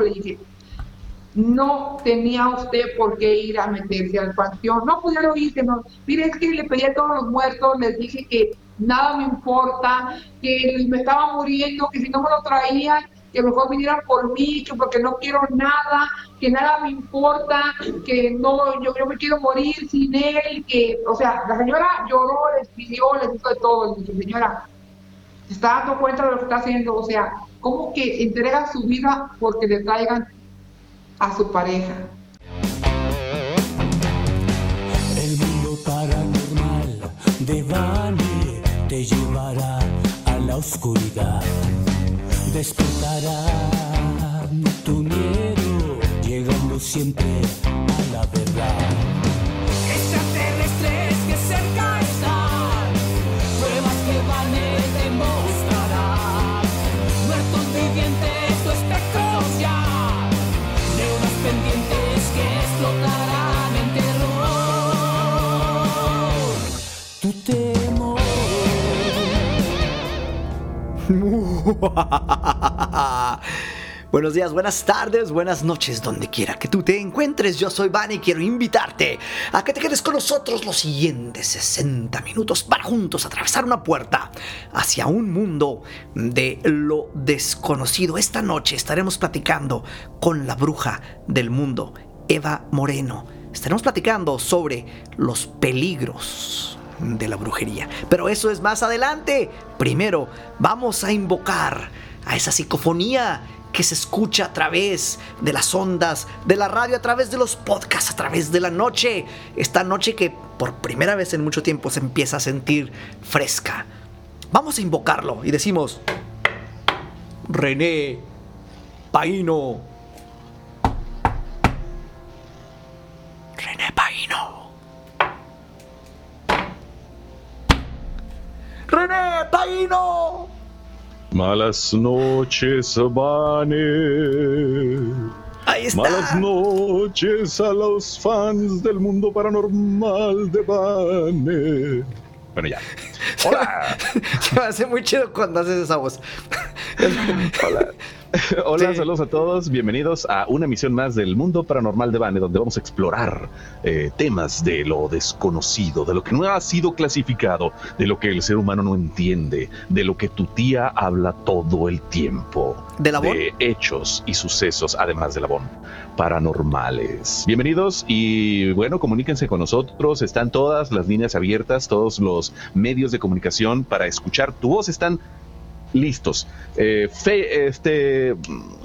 le dije, no tenía usted por qué ir a meterse al panteón. No, lo hice, no. Mire, es que le pedí a todos los muertos, les dije que nada me importa, que me estaba muriendo, que si no me lo traían, que mejor vinieran por mí, que porque no quiero nada, que nada me importa, que no, yo, yo me quiero morir sin él, que, o sea, la señora lloró, les pidió, les hizo de todo, le dije, señora, se está dando cuenta de lo que está haciendo, o sea, ¿cómo que entrega su vida porque le traigan a su pareja? El mundo paranormal de Bani te llevará a la oscuridad despertará tu miedo, llegando siempre a la verdad. Buenos días, buenas tardes, buenas noches, donde quiera que tú te encuentres. Yo soy Van y quiero invitarte a que te quedes con nosotros los siguientes 60 minutos para juntos atravesar una puerta hacia un mundo de lo desconocido. Esta noche estaremos platicando con la bruja del mundo, Eva Moreno. Estaremos platicando sobre los peligros de la brujería. Pero eso es más adelante. Primero vamos a invocar a esa psicofonía que se escucha a través de las ondas, de la radio, a través de los podcasts, a través de la noche. Esta noche que por primera vez en mucho tiempo se empieza a sentir fresca. Vamos a invocarlo y decimos, René Paino. René Paino. Malas noches, Vane. Ahí está. Malas noches a los fans del mundo paranormal de Vane. Bueno, ya. Hola. Se me hace muy chido cuando haces esa voz. Hola. Hola, Sí. saludos a todos. Bienvenidos a una emisión más del Mundo Paranormal de Vane, donde vamos a explorar eh, temas de lo desconocido, de lo que no ha sido clasificado, de lo que el ser humano no entiende, de lo que tu tía habla todo el tiempo. ¿De la de hechos y sucesos, además de la BON, paranormales. Bienvenidos y bueno, comuníquense con nosotros. Están todas las líneas abiertas, todos los medios de comunicación para escuchar tu voz están listos. Eh, fe- este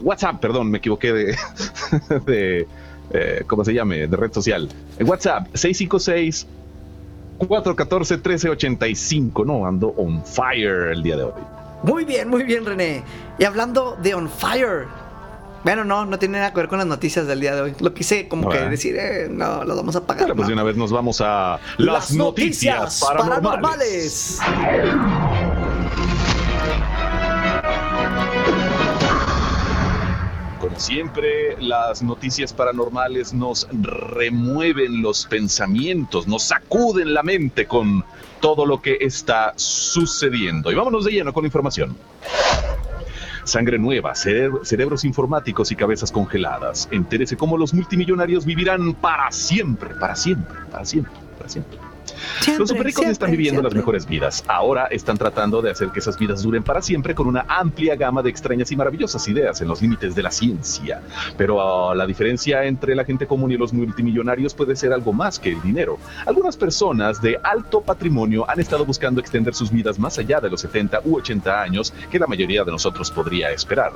WhatsApp, perdón, me equivoqué de, de eh, ¿cómo se llame? De red social. Eh, WhatsApp 656 414 1385. No, ando on fire el día de hoy. Muy bien, muy bien, René. Y hablando de On Fire. Bueno, no, no tiene nada que ver con las noticias del día de hoy. Lo quise como que decir, eh, no, lo vamos a pagar. Bueno, pues de una vez nos vamos a las, noticias, paranormales. Como siempre, las noticias paranormales nos remueven los pensamientos, nos sacuden la mente con todo lo que está sucediendo. Y vámonos de lleno con información. Sangre nueva, cere- cerebros informáticos y cabezas congeladas. Entérese cómo los multimillonarios vivirán para siempre, para siempre, para siempre, para siempre. Siempre, Los super ricos están siempre, viviendo las siempre. mejores vidas. Ahora están tratando de hacer que esas vidas duren para siempre con una amplia gama de extrañas y maravillosas ideas en los límites de la ciencia. Pero ah, la diferencia entre la gente común y los multimillonarios puede ser algo más que el dinero. Algunas personas de alto patrimonio han estado buscando extender sus vidas más allá de los 70 u 80 años que la mayoría de nosotros podría esperar.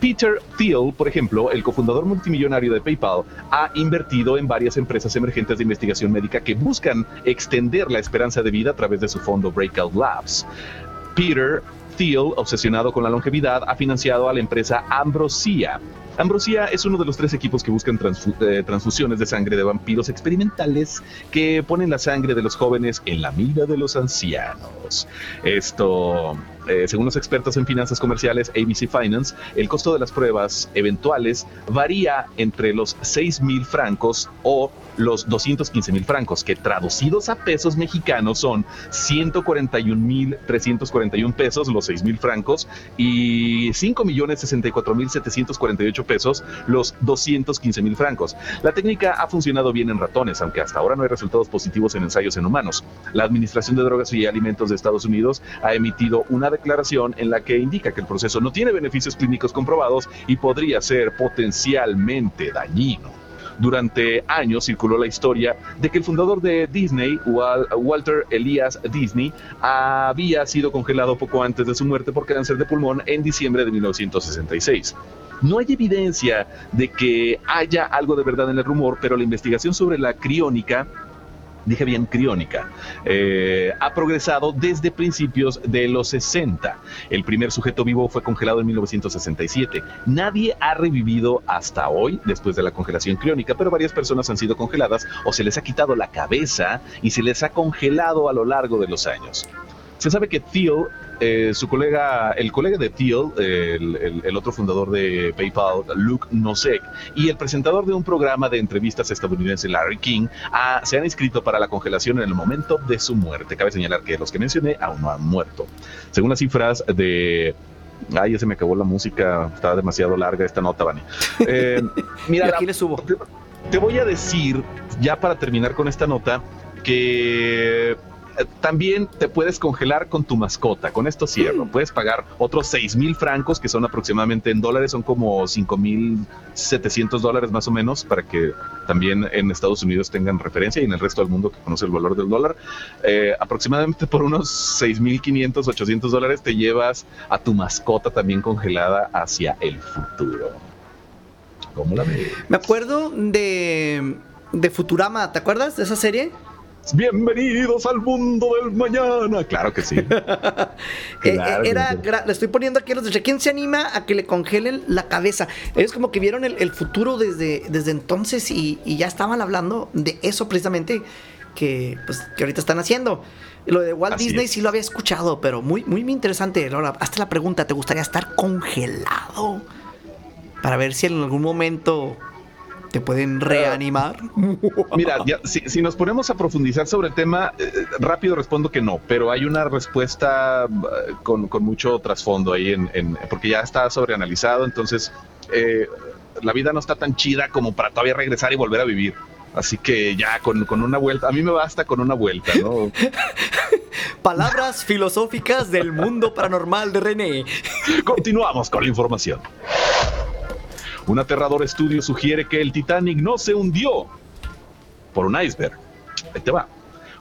Peter Thiel, por ejemplo, el cofundador multimillonario de PayPal, ha invertido en varias empresas emergentes de investigación médica que buscan extender la esperanza de vida a través de su fondo Breakout Labs. Peter Thiel, obsesionado con la longevidad, ha financiado a la empresa Ambrosia. Ambrosia es uno de los tres equipos que buscan eh, transfusiones de sangre de vampiros experimentales que ponen la sangre de los jóvenes en la mira de los ancianos. Esto eh, según los expertos en finanzas comerciales ABC Finance, el costo de las pruebas eventuales varía entre los 6 mil francos o los 215 mil francos, que traducidos a pesos mexicanos son 141 mil 341 pesos, los 6 mil francos, y 5 millones 64 mil 748 pesos, los 215 mil francos. La técnica ha funcionado bien en ratones, aunque hasta ahora no hay resultados positivos en ensayos en humanos. La Administración de Drogas y Alimentos de Estados Unidos ha emitido una declaración en la que indica que el proceso no tiene beneficios clínicos comprobados y podría ser potencialmente dañino. Durante años circuló la historia de que el fundador de Disney, Walter Elias Disney, había sido congelado poco antes de su muerte por cáncer de pulmón en diciembre de 1966. No hay evidencia de que haya algo de verdad en el rumor, pero la investigación sobre la criónica dije bien criónica, eh, ha progresado desde principios de los 60. El primer sujeto vivo fue congelado en 1967. Nadie ha revivido hasta hoy después de la congelación criónica, pero varias personas han sido congeladas o se les ha quitado la cabeza y se les ha congelado a lo largo de los años. Se sabe que Theo eh, su colega, el colega de Thiel, el, otro fundador de PayPal, Luke Nosek, y el presentador de un programa de entrevistas estadounidense, Larry King, se han inscrito para la congelación en el momento de su muerte. Cabe señalar que los que mencioné aún no han muerto. Según las cifras de Ay, ya se me acabó la música, estaba demasiado larga esta nota, Vani. Eh, mira, aquí le subo. te voy a decir, ya para terminar con esta nota, que también te puedes congelar con tu mascota. Con esto cierro. Mm. Puedes pagar otros 6 mil francos, que son aproximadamente en dólares, son como 5 mil 700 dólares más o menos, para que también en Estados Unidos tengan referencia y en el resto del mundo que conoce el valor del dólar. Eh, aproximadamente por unos 6 mil 500, 800 dólares te llevas a tu mascota también congelada hacia el futuro. ¿Cómo la ves? Me acuerdo de, de Futurama, ¿te acuerdas de esa serie? Bienvenidos al mundo del mañana. Claro que sí. Eh, eh, era, le estoy poniendo aquí a los de ¿Quién se anima a que le congelen la cabeza? Ellos como que vieron el, futuro desde, desde entonces y, ya estaban hablando de eso precisamente que, pues, que ahorita están haciendo. Lo de Walt Disney sí lo había escuchado, pero muy, muy interesante. Ahora, hasta la pregunta, ¿te gustaría estar congelado? Para ver si en algún momento ¿Te pueden reanimar? Mira, si, nos ponemos a profundizar sobre el tema, eh, rápido respondo que no, pero hay una respuesta eh, con, mucho trasfondo ahí, en, porque ya está sobreanalizado, entonces eh, la vida no está tan chida como para todavía regresar y volver a vivir. Así que ya con, con una vuelta, a mí me basta con una vuelta, ¿no? Palabras filosóficas del mundo paranormal de René. Continuamos con la información. Un aterrador estudio sugiere que el Titanic no se hundió por un iceberg. Ahí te va.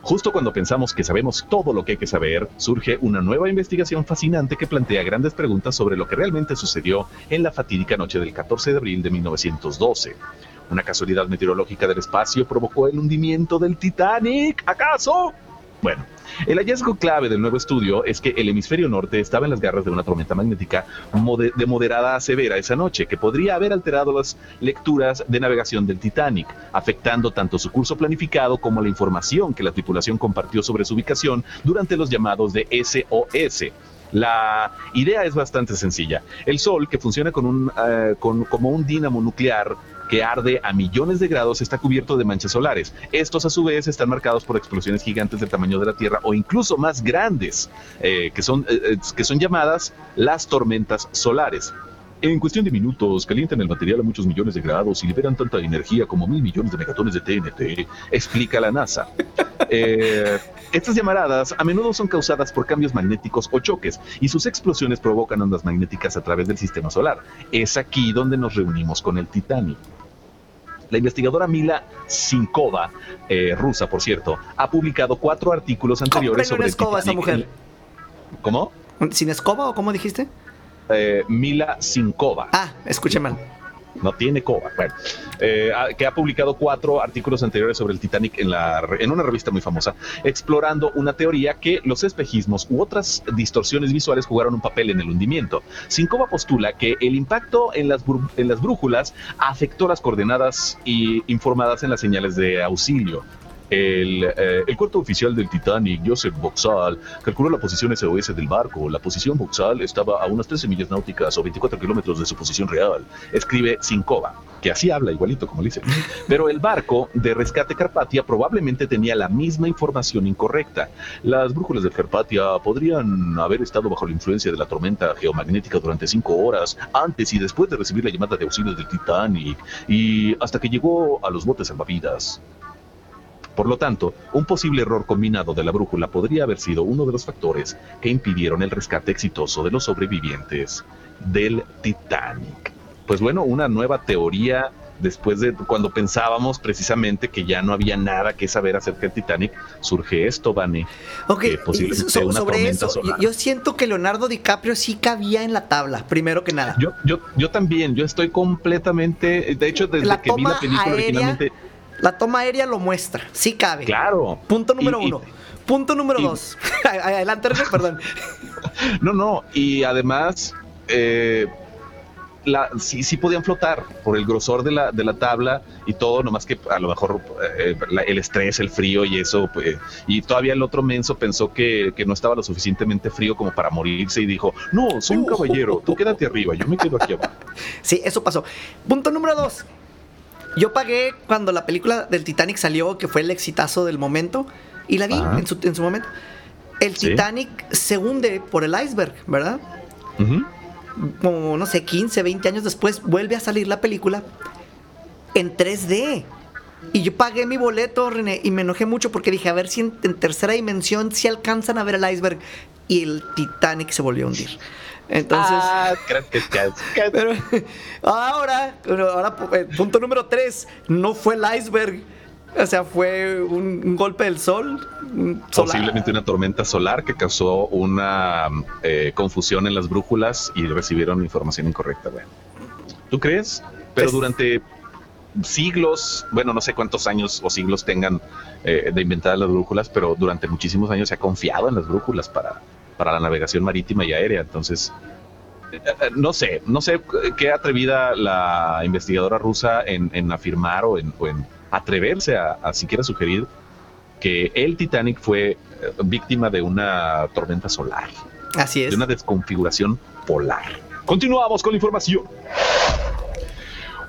Justo cuando pensamos que sabemos todo lo que hay que saber, surge una nueva investigación fascinante que plantea grandes preguntas sobre lo que realmente sucedió en la fatídica noche del 14 de abril de 1912. ¿Una casualidad meteorológica del espacio provocó el hundimiento del Titanic? ¿Acaso? Bueno, el hallazgo clave del nuevo estudio es que el hemisferio norte estaba en las garras de una tormenta magnética de moderada a severa esa noche, que podría haber alterado las lecturas de navegación del Titanic, afectando tanto su curso planificado como la información que la tripulación compartió sobre su ubicación durante los llamados de SOS. La idea es bastante sencilla. El Sol, que funciona con un, eh, como un dínamo nuclear, que arde a millones de grados está cubierto de manchas solares. Estos a su vez están marcados por explosiones gigantes del tamaño de la Tierra o incluso más grandes, eh, que, son, eh, eh, que son llamadas las tormentas solares. En cuestión de minutos, calientan el material a muchos millones de grados y liberan tanta energía como mil millones de megatones de TNT, explica la NASA. estas llamaradas a menudo son causadas por cambios magnéticos o choques, y sus explosiones provocan ondas magnéticas a través del sistema solar. Es aquí donde nos reunimos con el Titanic. La investigadora Mila Sinkova, eh, rusa por cierto, ha publicado cuatro artículos anteriores sobre escoba esa mujer. ¿Cómo? ¿Sin escoba o cómo dijiste? Eh, Mila Sinkova. Ah, escuché mal no tiene coba. Bueno, eh, que ha publicado cuatro artículos anteriores sobre el Titanic en, la, en una revista muy famosa, explorando una teoría que los espejismos u otras distorsiones visuales jugaron un papel en el hundimiento. Sincova postula que el impacto en las, en las brújulas afectó las coordenadas y informadas en las señales de auxilio. El, eh, el cuarto oficial del Titanic, Joseph Boxall, calculó la posición SOS del barco. La posición Boxall estaba a unas 13 millas náuticas o 24 kilómetros de su posición real. Escribe Sincova, que así habla igualito como dice. Pero el barco de rescate Carpatia probablemente tenía la misma información incorrecta. Las brújulas de Carpatia podrían haber estado bajo la influencia de la tormenta geomagnética durante cinco horas antes y después de recibir la llamada de auxilio del Titanic y hasta que llegó a los botes salvavidas. Por lo tanto, un posible error combinado de la brújula podría haber sido uno de los factores que impidieron el rescate exitoso de los sobrevivientes del Titanic. Pues bueno, una nueva teoría después de cuando pensábamos precisamente que ya no había nada que saber acerca del Titanic, surge esto, Vane. Ok, que posiblemente so- una sobre tormenta eso, yo, solar. yo siento que Leonardo DiCaprio sí cabía en la tabla, primero que nada. Yo, yo, yo también, yo estoy completamente, de hecho, desde la que vi la película aérea, originalmente, la toma aérea lo muestra, sí cabe. claro. Punto número Y- y- uno. Punto número y- dos. Adelante, perdón. No, no, y además, eh, la, sí, sí podían flotar por el grosor de la, de la tabla y todo, nomás que a lo mejor eh, la- el estrés, el frío y eso, pues, y todavía el otro menso pensó que, que no estaba lo suficientemente frío como para morirse y dijo, no, soy un caballero, tú quédate arriba, yo me quedo aquí abajo. Sí, eso pasó. Punto número dos. Yo pagué cuando la película del Titanic salió, que fue el exitazo del momento, y la vi en su, en su momento. El Sí. Titanic se hunde por el iceberg, ¿verdad? Como, no sé, 15, 20 años después, vuelve a salir la película en 3D. Y yo pagué mi boleto, René, y me enojé mucho porque dije, a ver si en, en tercera dimensión si alcanzan a ver el iceberg. Y el Titanic se volvió a hundir. Entonces... Ah, creo que- que- Pero ahora, pero ahora eh, punto número 3, no fue el iceberg. O sea, fue un, un golpe del sol. solar. Posiblemente una tormenta solar que causó una eh, confusión en las brújulas y recibieron información incorrecta. Bueno, ¿tú crees? Pero durante siglos, bueno, no sé cuántos años o siglos tengan eh, de inventadas las brújulas, pero durante muchísimos años se ha confiado en las brújulas para, para la navegación marítima y aérea. Entonces, eh, no sé, no sé qué atrevida la investigadora rusa en, en afirmar o en, o en atreverse a, a siquiera sugerir que el Titanic fue eh, víctima de una tormenta solar, Así es. de una desconfiguración polar. Continuamos con la información.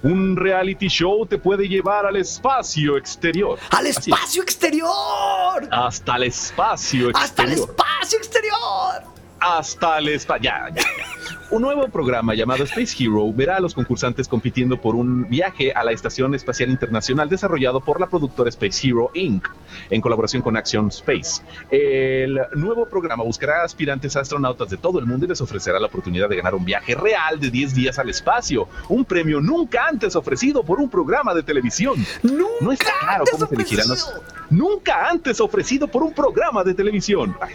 Un reality show te puede llevar al espacio exterior. ¡Al es. espacio exterior! Hasta el espacio ¡Hasta el exterior. espacio exterior! hasta el espacio. Ya, ya, ya. Un nuevo programa llamado Space Hero verá a los concursantes compitiendo por un viaje a la Estación Espacial Internacional desarrollado por la productora Space Hero Inc. en colaboración con Action Space. El nuevo programa buscará aspirantes a astronautas de todo el mundo y les ofrecerá la oportunidad de ganar un viaje real de 10 días al espacio, un premio nunca antes ofrecido por un programa de televisión. ¡Nunca! No está claro antes cómo se elegirán los... ofrecido! Nunca antes ofrecido por un programa de televisión. Ay,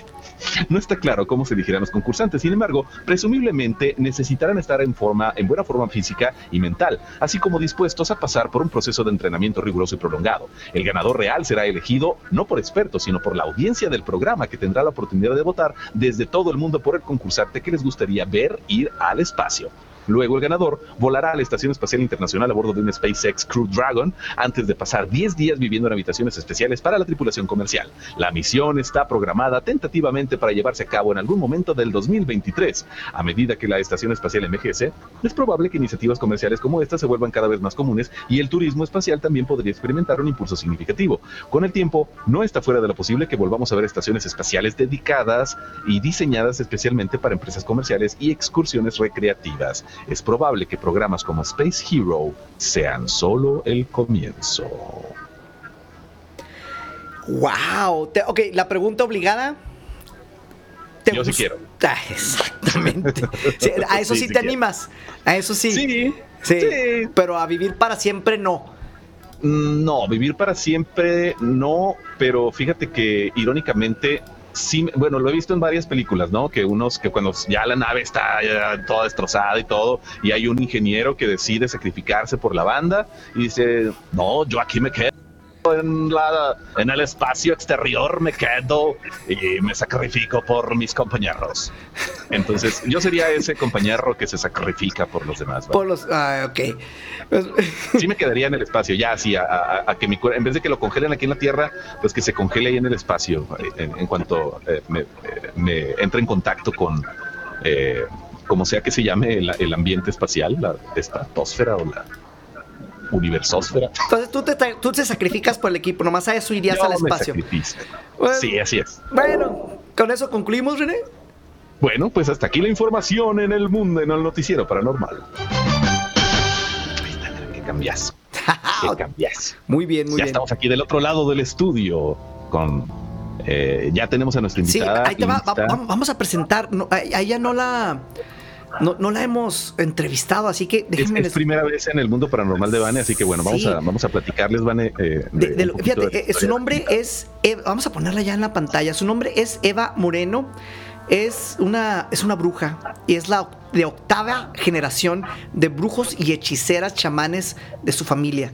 no está claro cómo se elegirán los concursantes, sin embargo, presumiblemente necesitarán estar en forma, en buena forma física y mental, así como dispuestos a pasar por un proceso de entrenamiento riguroso y prolongado. El ganador real será elegido no por expertos, sino por la audiencia del programa que tendrá la oportunidad de votar desde todo el mundo por el concursante que les gustaría ver ir al espacio. Luego el ganador volará a la Estación Espacial Internacional a bordo de un SpaceX Crew Dragon antes de pasar 10 días viviendo en habitaciones especiales para la tripulación comercial. La misión está programada tentativamente para llevarse a cabo en algún momento del 2023. A medida que la Estación Espacial envejece, es probable que iniciativas comerciales como esta se vuelvan cada vez más comunes y el turismo espacial también podría experimentar un impulso significativo. Con el tiempo, no está fuera de lo posible que volvamos a ver estaciones espaciales dedicadas y diseñadas especialmente para empresas comerciales y excursiones recreativas. Es probable que programas como Space Hero sean solo el comienzo. ¡Wow! Ok, la pregunta obligada. ¿Te Yo sí quiero. Ah, exactamente. Sí, a eso sí, te animas. A eso sí. Sí, Sí. sí. Pero a vivir para siempre no. Mm, No, vivir para siempre no, pero fíjate que irónicamente sí, bueno, lo he visto en varias películas, ¿no? Que unos que cuando ya la nave está ya toda destrozada y todo, y hay un ingeniero que decide sacrificarse por la banda y dice, no, yo aquí me quedo. En, la, en el espacio exterior me quedo y me sacrifico por mis compañeros. Entonces, yo sería ese compañero que se sacrifica por los demás. ¿vale? Por los. Ah, ok. Pues, Sí me quedaría en el espacio, ya así, a, a- a que mi cuerpo, en vez de que lo congelen aquí en la Tierra, pues que se congele ahí en el espacio, eh, en, en cuanto eh, me, eh, me entre en contacto con, eh, como sea que se llame el, el ambiente espacial, la estratosfera o la universósfera. Entonces tú te, tú te sacrificas por el equipo, nomás a eso irías Yo al espacio. Bueno, Sí, así es. Bueno, con eso concluimos, René. Bueno, pues hasta aquí la información en el mundo, en el noticiero paranormal. Ahí está, qué cambiazo, qué cambiazo. Muy bien, muy ya bien. estamos aquí del otro lado del estudio con eh, ya tenemos a nuestra Sí, invitada. ahí te va, vamos a presentar. No, a a ella no la. No, no la hemos entrevistado, así que Es, déjenme. es les- primera vez en el mundo paranormal de Vane, así que bueno, vamos Sí. a vamos a platicarles, Vane. eh, de- de lo- fíjate, de eh, su nombre es. Eva- vamos a ponerla ya en la pantalla. Su nombre es Eva Moreno. Es una, es una bruja y es la de octava generación de brujos y hechiceras chamanes de su familia.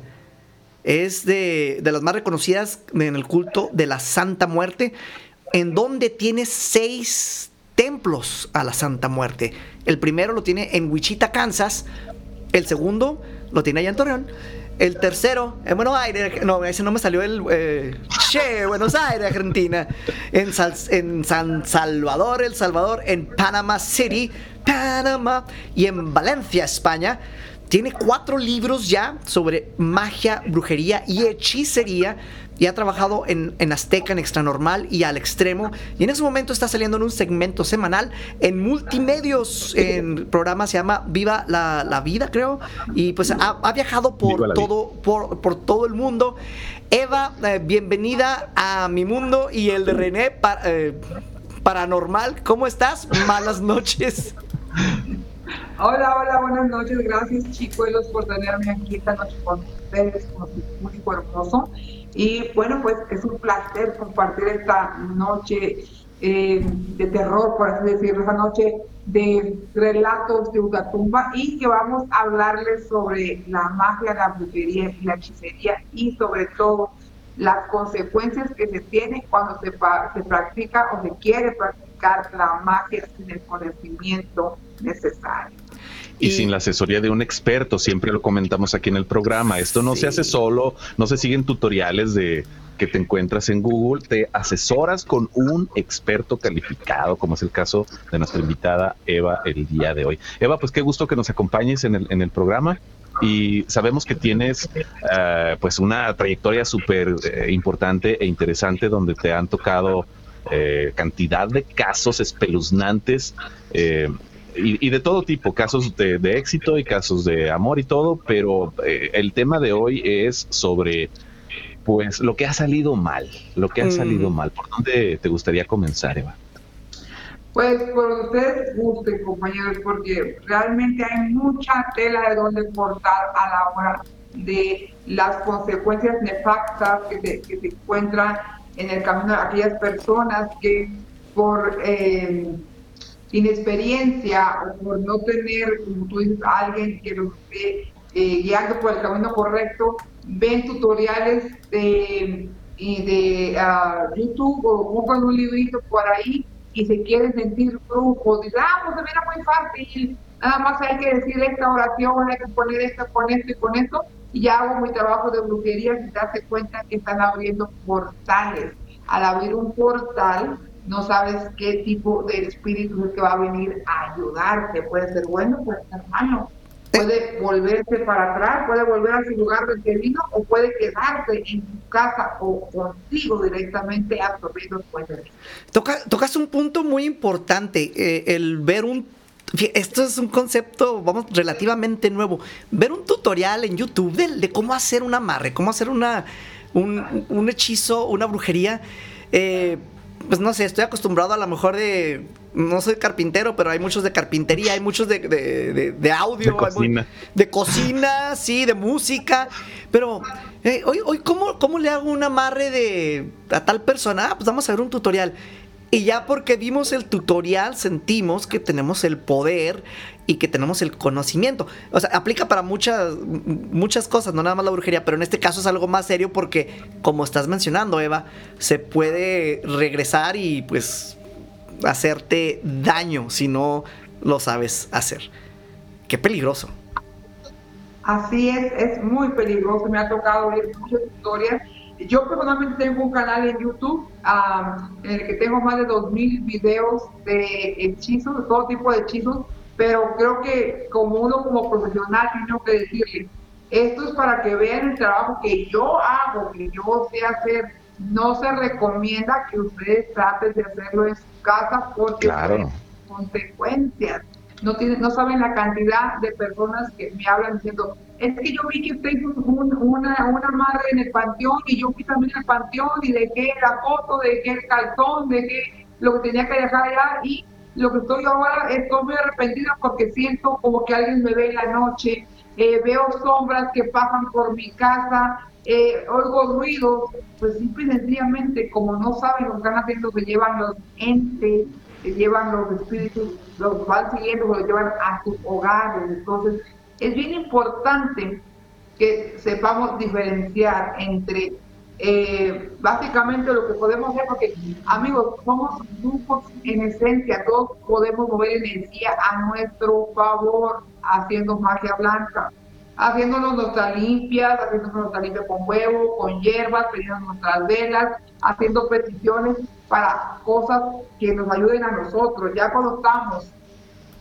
Es de, de las más reconocidas en el culto de la Santa Muerte, en donde tiene seis templos a la Santa Muerte. El primero lo tiene en Wichita, Kansas. El segundo lo tiene allá en Torreón. El tercero en Buenos Aires. No, ese no me salió el. Eh, che, Buenos Aires, Argentina. En, en San Salvador, El Salvador. En Panama City, Panamá. Y en Valencia, España. Tiene cuatro libros ya sobre magia, brujería y hechicería. Y ha trabajado en, en Azteca, en Extranormal y al extremo. Y en ese momento está saliendo en un segmento semanal en multimedios. En el programa se llama Viva la, la Vida, creo. Y pues ha, ha viajado por todo, por, por todo el mundo. Eva, eh, bienvenida a mi mundo y el de René pa- eh, Paranormal. ¿Cómo estás? Malas noches. Hola, hola, buenas noches. Gracias, chicuelos, por tenerme aquí esta noche con ustedes, con su público hermoso. Y bueno, pues es un placer compartir esta noche eh, de terror, por así decirlo, esta noche de relatos de Ugatumba y que vamos a hablarles sobre la magia, la brujería y la hechicería y sobre todo las consecuencias que se tienen cuando se, practica o se quiere practicar la magia sin el conocimiento necesario. Y, Y- sin la asesoría de un experto, siempre lo comentamos aquí en el programa. Esto no Sí. se hace solo, no se siguen tutoriales de que te encuentras en Google, te asesoras con un experto calificado, como es el caso de nuestra invitada Eva el día de hoy. Eva, pues qué gusto que nos acompañes en el, en el programa y sabemos que tienes eh, pues una trayectoria súper eh, importante e interesante donde te han tocado eh, cantidad de casos espeluznantes. eh, y, y de todo tipo, casos de, de éxito y casos de amor y todo, pero eh, el tema de hoy es sobre pues lo que ha salido mal, lo que ha Mm. salido mal. ¿Por dónde te gustaría comenzar, Eva? Pues por ustedes gusten, compañeros, porque realmente hay mucha tela de donde cortar a la hora de las consecuencias nefastas que se, que se encuentran en el camino de aquellas personas que por eh, inexperiencia o por no tener, como tú dices, a alguien que los esté eh, guiando por el camino correcto, ven tutoriales de, de ah, YouTube o buscan un librito por ahí y se quieren sentir brujos. Dicen, ah, pues mira muy fácil, nada más hay que decir esta oración, hay que poner esto con esto y con esto, y ya hago mi trabajo de brujería y darse cuenta que están abriendo portales. Al abrir un portal, no sabes qué tipo de espíritu es el que va a venir a ayudarte. Puede ser bueno, puede ser malo. Puede volverse para atrás, puede volver a su lugar del que vino o puede quedarse en tu casa o contigo directamente absorbiendo tu energía. Toca, tocas un punto muy importante, eh, el ver un... Esto es un concepto, vamos, relativamente nuevo. Ver un tutorial en YouTube de, de cómo hacer un amarre, cómo hacer una, un, un hechizo, una brujería. eh, pues no sé, estoy acostumbrado a lo mejor de... No soy carpintero, pero hay muchos de carpintería, hay muchos de, de- de- de audio. De cocina. de cocina, sí, de música. Pero eh, hoy, hoy ¿cómo, ¿cómo le hago un amarre de a tal persona? Ah, pues vamos a ver un tutorial. Y ya porque vimos el tutorial, sentimos que tenemos el poder y que tenemos el conocimiento. O sea, aplica para muchas, muchas cosas, no nada más la brujería, pero en este caso es algo más serio porque, como estás mencionando, Eva, se puede regresar y pues hacerte daño si no lo sabes hacer. Qué peligroso. Así es, es muy peligroso, me ha tocado ver muchas historias. Yo personalmente tengo un canal en YouTube ah, en el que tengo más de 2.000 videos de hechizos, de todo tipo de hechizos, pero creo que como uno como profesional tengo que decirle, esto es para que vean el trabajo que yo hago, que yo sé hacer. No se recomienda que ustedes traten de hacerlo en su casa porque Claro. consecuencias. No, tienen, no saben la cantidad de personas que me hablan diciendo, es que yo vi que usted hizo un- una, una madre en el panteón y yo fui también al panteón y dejé la foto, dejé el calzón, dejé lo que tenía que dejar allá y lo que estoy ahora, estoy muy arrepentida porque siento como que alguien me ve en la noche, eh, veo sombras que pasan por mi casa, eh, oigo ruidos, pues simple y sencillamente, como no saben lo que están haciendo, se llevan los entes, se llevan los espíritus, los van siguiendo, los llevan a sus hogares. Entonces, es bien importante que sepamos diferenciar entre eh, básicamente lo que podemos hacer, porque amigos, somos grupos en esencia, todos podemos mover energía a nuestro favor haciendo magia blanca, haciéndonos nuestras limpias, haciéndonos nuestra limpia con huevo, con hierbas, poniendo nuestras velas, haciendo peticiones para cosas que nos ayuden a nosotros. Ya cuando estamos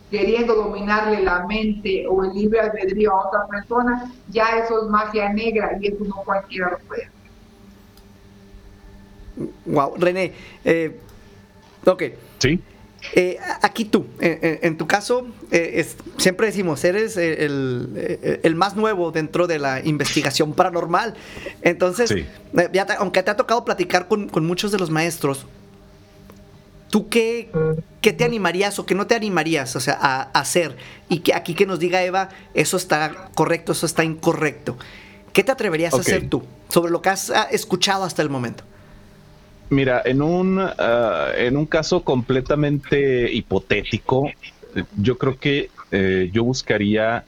queriendo dominarle la mente o el libre albedrío a otra persona, ya eso es magia negra y eso no cualquiera lo puede. Wow, René, eh, ok. Sí. Eh, aquí tú, en, en- en tu caso, eh, es- siempre decimos, eres el, el- el más nuevo dentro de la investigación paranormal. Entonces, Sí. eh, ya te- aunque te ha tocado platicar con, con muchos de los maestros, ¿tú qué, qué te animarías o qué no te animarías o sea, a, a hacer? Y que aquí que nos diga Eva, eso está correcto, eso está incorrecto. ¿Qué te atreverías a hacer tú sobre lo que has ah, escuchado hasta el momento? Mira, en un, ah, en un caso completamente hipotético, yo creo que eh, yo buscaría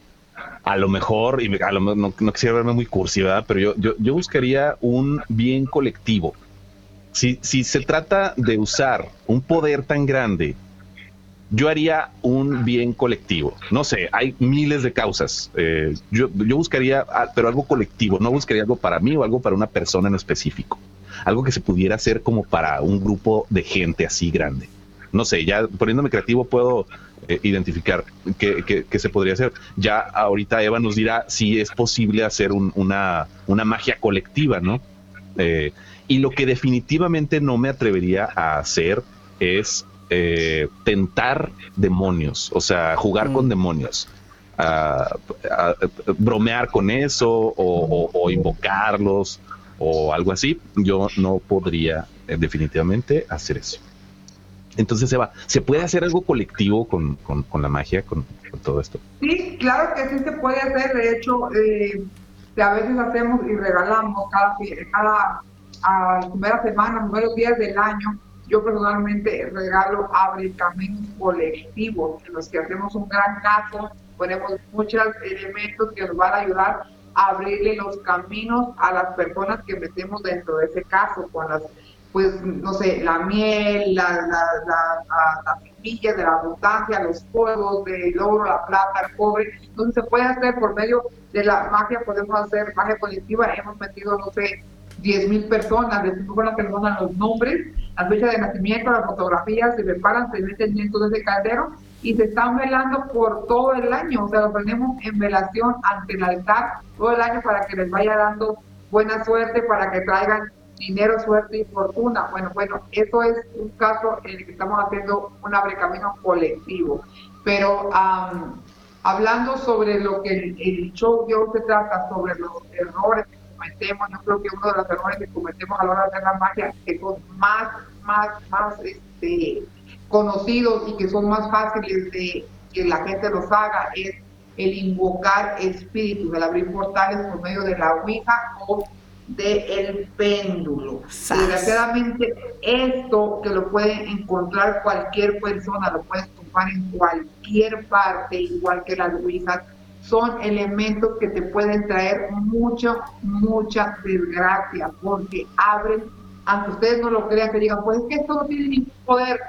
a lo mejor, y a lo no, no quisiera verme muy cursi, ¿verdad? Pero yo, yo, yo buscaría un bien colectivo. Si, si se trata de usar un poder tan grande, yo haría un bien colectivo. No sé, hay miles de causas. Eh, yo, yo buscaría, ah, pero algo colectivo, no buscaría algo para mí o algo para una persona en específico algo que se pudiera hacer como para un grupo de gente así grande. No sé, ya poniéndome creativo puedo eh, identificar qué, qué- qué se podría hacer. Ya ahorita Eva nos dirá si es posible hacer un- una, una magia colectiva, ¿no? Eh, y lo que definitivamente no me atrevería a hacer es eh, tentar demonios, o sea, jugar Mm. con demonios. a- a- a bromear con eso o, o- o invocarlos o algo así, yo no podría eh, definitivamente hacer eso. Entonces, Eva, ¿se puede hacer algo colectivo con, con- con la magia, con, todo esto? Sí, claro que sí se puede hacer. De hecho, eh, a veces hacemos y regalamos cada, cada a la primera semana, primeros días del año. Yo personalmente regalo abre caminos colectivos en los que hacemos un gran caso, ponemos muchos elementos que nos van a ayudar abrirle los caminos a las personas que metemos dentro de ese caso, con las, pues, no sé, la miel, la, la, la- la- las semillas de la abundancia, los fuegos del oro, la plata, el cobre. Entonces se puede hacer por medio de la magia, podemos hacer magia colectiva. Hemos metido, no sé, 10 mil personas, de personas que nos mandan los nombres, las fechas de nacimiento, las fotografías, se preparan, se meten dentro de ese caldero y se están velando por todo el año. O sea, lo ponemos en velación ante el altar todo el año para que les vaya dando buena suerte, para que traigan dinero, suerte y fortuna. Bueno, bueno, eso es un caso en el que estamos haciendo un abrecamino colectivo. Pero am, hablando sobre lo que el, el show de hoy se trata, sobre los errores que cometemos, yo creo que uno de los errores que cometemos a la hora de hacer la magia, que son más, más, más este, conocidos y que son más fáciles de que la gente los haga, es el invocar espíritus, el abrir portales por medio de la Ouija o del péndulo. Sas. Desgraciadamente, esto que lo puede encontrar cualquier persona, lo puedes tomar en cualquier parte, igual que las Ouijas, son elementos que te pueden traer mucha, mucha desgracia, porque abren, aunque ustedes no lo crean, que digan, pues es que esto no tiene ningún poder.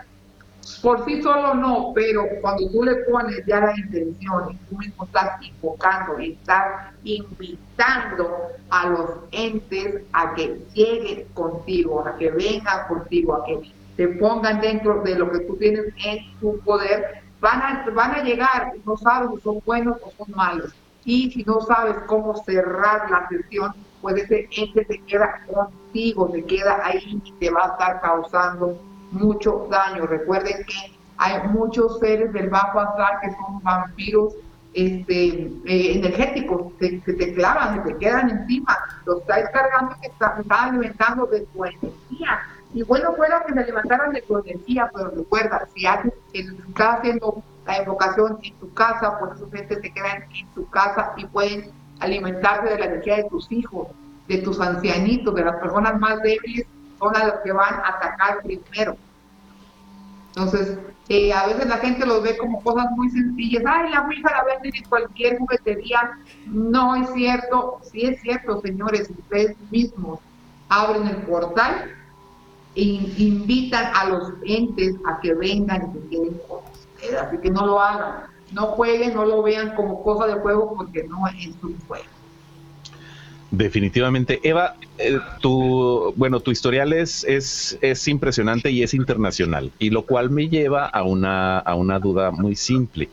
Por sí solo no, pero cuando tú le pones ya la intención y tú mismo estás invocando estás invitando a los entes a que lleguen contigo, a que vengan contigo, a que te pongan dentro de lo que tú tienes en tu poder, van a, van a llegar, no sabes si son buenos o son malos. Y si no sabes cómo cerrar la sesión, pues ese ente se queda contigo, se queda ahí y te va a estar causando mucho daño. Recuerden que hay muchos seres del bajo astral que son vampiros este, eh, energéticos, que, te clavan, que te quedan encima, los estás cargando que están alimentando de tu energía. Y bueno fuera que se levantaran de tu energía, pero recuerda, si haces, estás haciendo la invocación en tu casa, pues esos entes se quedan en tu casa y pueden alimentarse de la energía de tus hijos, de tus ancianitos, de las personas más débiles, son las que van a atacar primero. Entonces, eh, a veces la gente los ve como cosas muy sencillas. Ay, la Ouija la venden en cualquier juguetería. No es cierto. Sí es cierto, señores. Ustedes mismos abren el portal e invitan a los entes a que vengan y se queden con ustedes. Así que no lo hagan. No jueguen, no lo vean como cosa de juego porque no es un juego. Definitivamente. Eva, eh, tu, bueno, tu historial es, es, es, impresionante y es internacional, y lo cual me lleva a una, a una duda muy simple.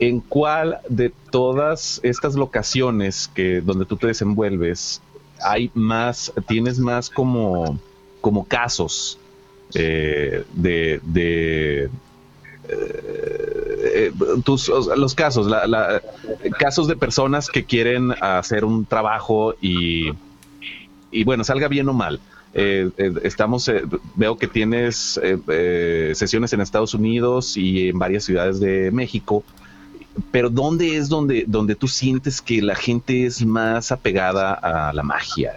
¿En cuál de todas estas locaciones que, donde tú te desenvuelves hay más, tienes más como, como casos eh, de, de eh, tus, los casos, la, casos de personas que quieren hacer un trabajo y, y bueno, salga bien o mal. Eh, eh, estamos, veo que tienes sesiones en Estados Unidos y en varias ciudades de México, pero ¿dónde es donde, donde tú sientes que la gente es más apegada a la magia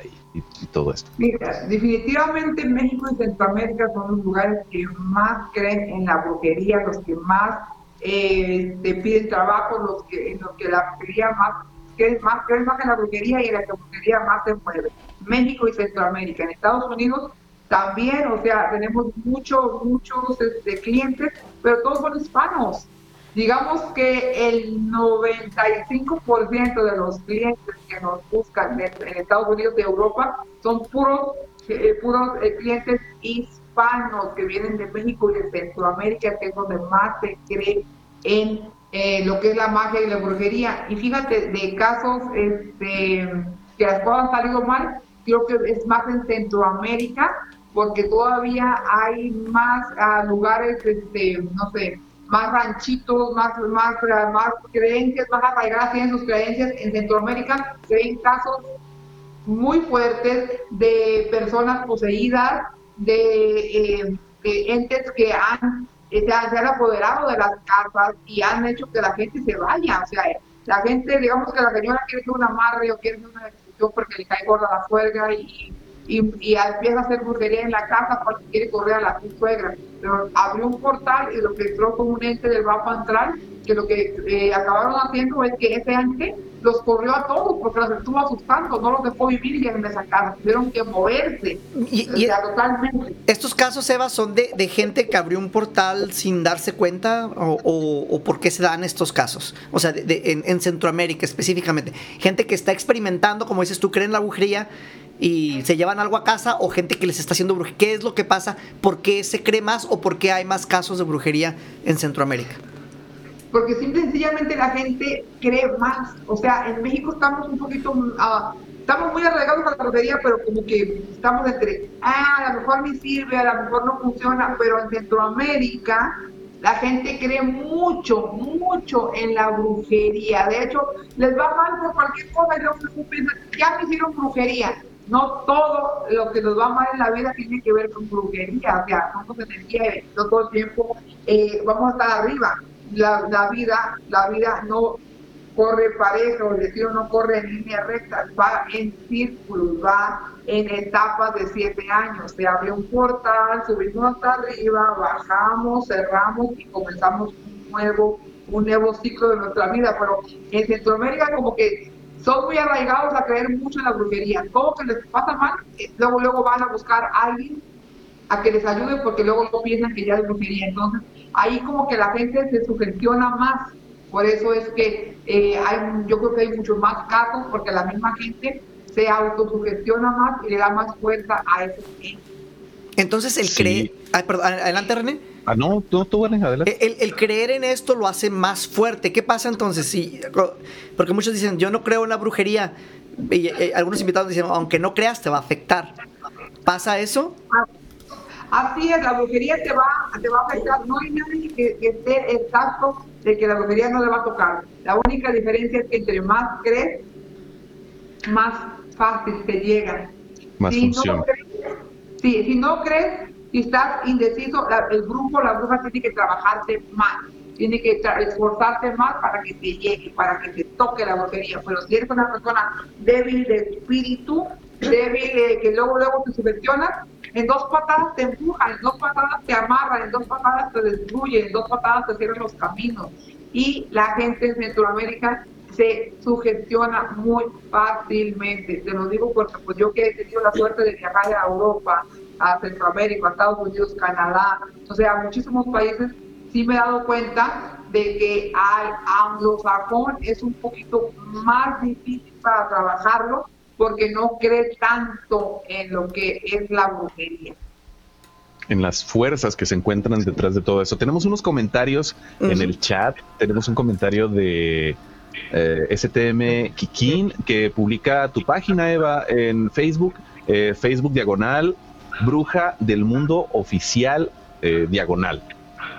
y todo esto? Mira, definitivamente México y Centroamérica son los lugares que más creen en la brujería, los que más eh, te piden trabajo, los que, en los que la brujería más, que más, que más en la brujería y en la que la brujería más se mueve. México y Centroamérica. En Estados Unidos también, o sea, tenemos muchos, muchos este, clientes, pero todos son hispanos. Digamos que el 95% de los clientes que nos buscan en, Estados Unidos y Europa son puros, eh, puros eh, clientes hispanos que vienen de México y de Centroamérica, que es donde más se cree en eh, lo que es la magia y la brujería. Y fíjate, de casos este, que las cosas han salido mal, creo que es más en Centroamérica, porque todavía hay más uh, lugares, este, no sé, más ranchitos, más, más, más creencias, más arraigadas en sus creencias. En Centroamérica se ven casos muy fuertes de personas poseídas, de, eh, entes que han se han, apoderado de las casas y han hecho que la gente se vaya. O sea, la gente, digamos que la señora quiere hacer un amarre o quiere hacer una discusión porque le cae gorda la suegra y, y, y, empieza a hacer brujería en la casa porque quiere correr a la suegra. Pero abrió un portal y lo que entró con un ente del bajo antral, que lo que eh, acabaron haciendo es que ese ente los corrió a todos porque los estuvo asustando, no los dejó vivir en esa casa, tuvieron que moverse. Y, totalmente. ¿Estos casos, Eva, son de, de, gente que abrió un portal sin darse cuenta o, o, por qué se dan estos casos? O sea, de, en, en, Centroamérica específicamente. Gente que está experimentando, como dices tú, creen la brujería y se llevan algo a casa o gente que les está haciendo brujería. ¿Qué es lo que pasa? ¿Por qué se cree más o por qué hay más casos de brujería en Centroamérica? porque simple sencillamente la gente cree más. O sea, en México estamos un poquito, uh, estamos muy arraigados a la brujería, pero como que estamos entre, ah, a lo mejor me sirve, a lo mejor no funciona, pero en Centroamérica la gente cree mucho, mucho en la brujería. De hecho, les va mal por cualquier cosa y ocupen, ya me hicieron brujería. No todo lo que nos va mal en la vida tiene que ver con brujería. O sea, somos energía, no todo el tiempo eh, vamos a estar arriba la, la, vida, la vida no corre parejo, el destino no corre en línea recta, va en círculos, va en etapas de siete años. Se abre un portal, subimos hasta arriba, bajamos, cerramos y comenzamos un nuevo, un nuevo ciclo de nuestra vida. Pero en Centroamérica como que son muy arraigados a creer mucho en la brujería. Todo que les pasa mal, eh, luego luego van a buscar a alguien a que les ayude porque luego no piensan que ya es brujería. Entonces, ahí como que la gente se sugestiona más. Por eso es que eh, hay, yo creo que hay muchos más casos porque la misma gente se autosugestiona más y le da más fuerza a ese Entonces, el Sí. creer. Ay, perdón, adelante, René. Ah, no, tú, adelante. El, el creer en esto lo hace más fuerte. ¿Qué pasa entonces? Si, porque muchos dicen, yo no creo en la brujería. Y, eh, algunos invitados dicen, aunque no creas, te va a afectar. ¿Pasa eso? Así es, la brujería te va, te va a afectar. No hay nadie que, que esté exacto de que la brujería no le va a tocar. La única diferencia es que entre más crees, más fácil te llega. Más si funciona. No crees, sí, si no crees, si estás indeciso, la- el brujo, la bruja tiene que trabajarte más. Tiene que esforzarte más para que te llegue, para que te toque la brujería. Pero si eres una persona débil de espíritu, débil de que luego, luego te subvencionas, en dos patadas te empujan, en dos patadas te amarran, en dos patadas te destruyen, en dos patadas te cierran los caminos. Y la gente en Centroamérica se sugestiona muy fácilmente. Te lo digo porque pues yo que he tenido la suerte de viajar a Europa, a Centroamérica, a Estados Unidos, Canadá, o sea, a muchísimos países, sí me he dado cuenta de que al anglosajón es un poquito más difícil para trabajarlo porque no cree tanto en lo que es la brujería. en las fuerzas que se encuentran detrás de todo eso. Tenemos unos comentarios en el chat. Tenemos un comentario de eh, STM Kikín que publica tu página, Eva, en Facebook, eh, Facebook Diagonal, Bruja del Mundo Oficial eh, Diagonal.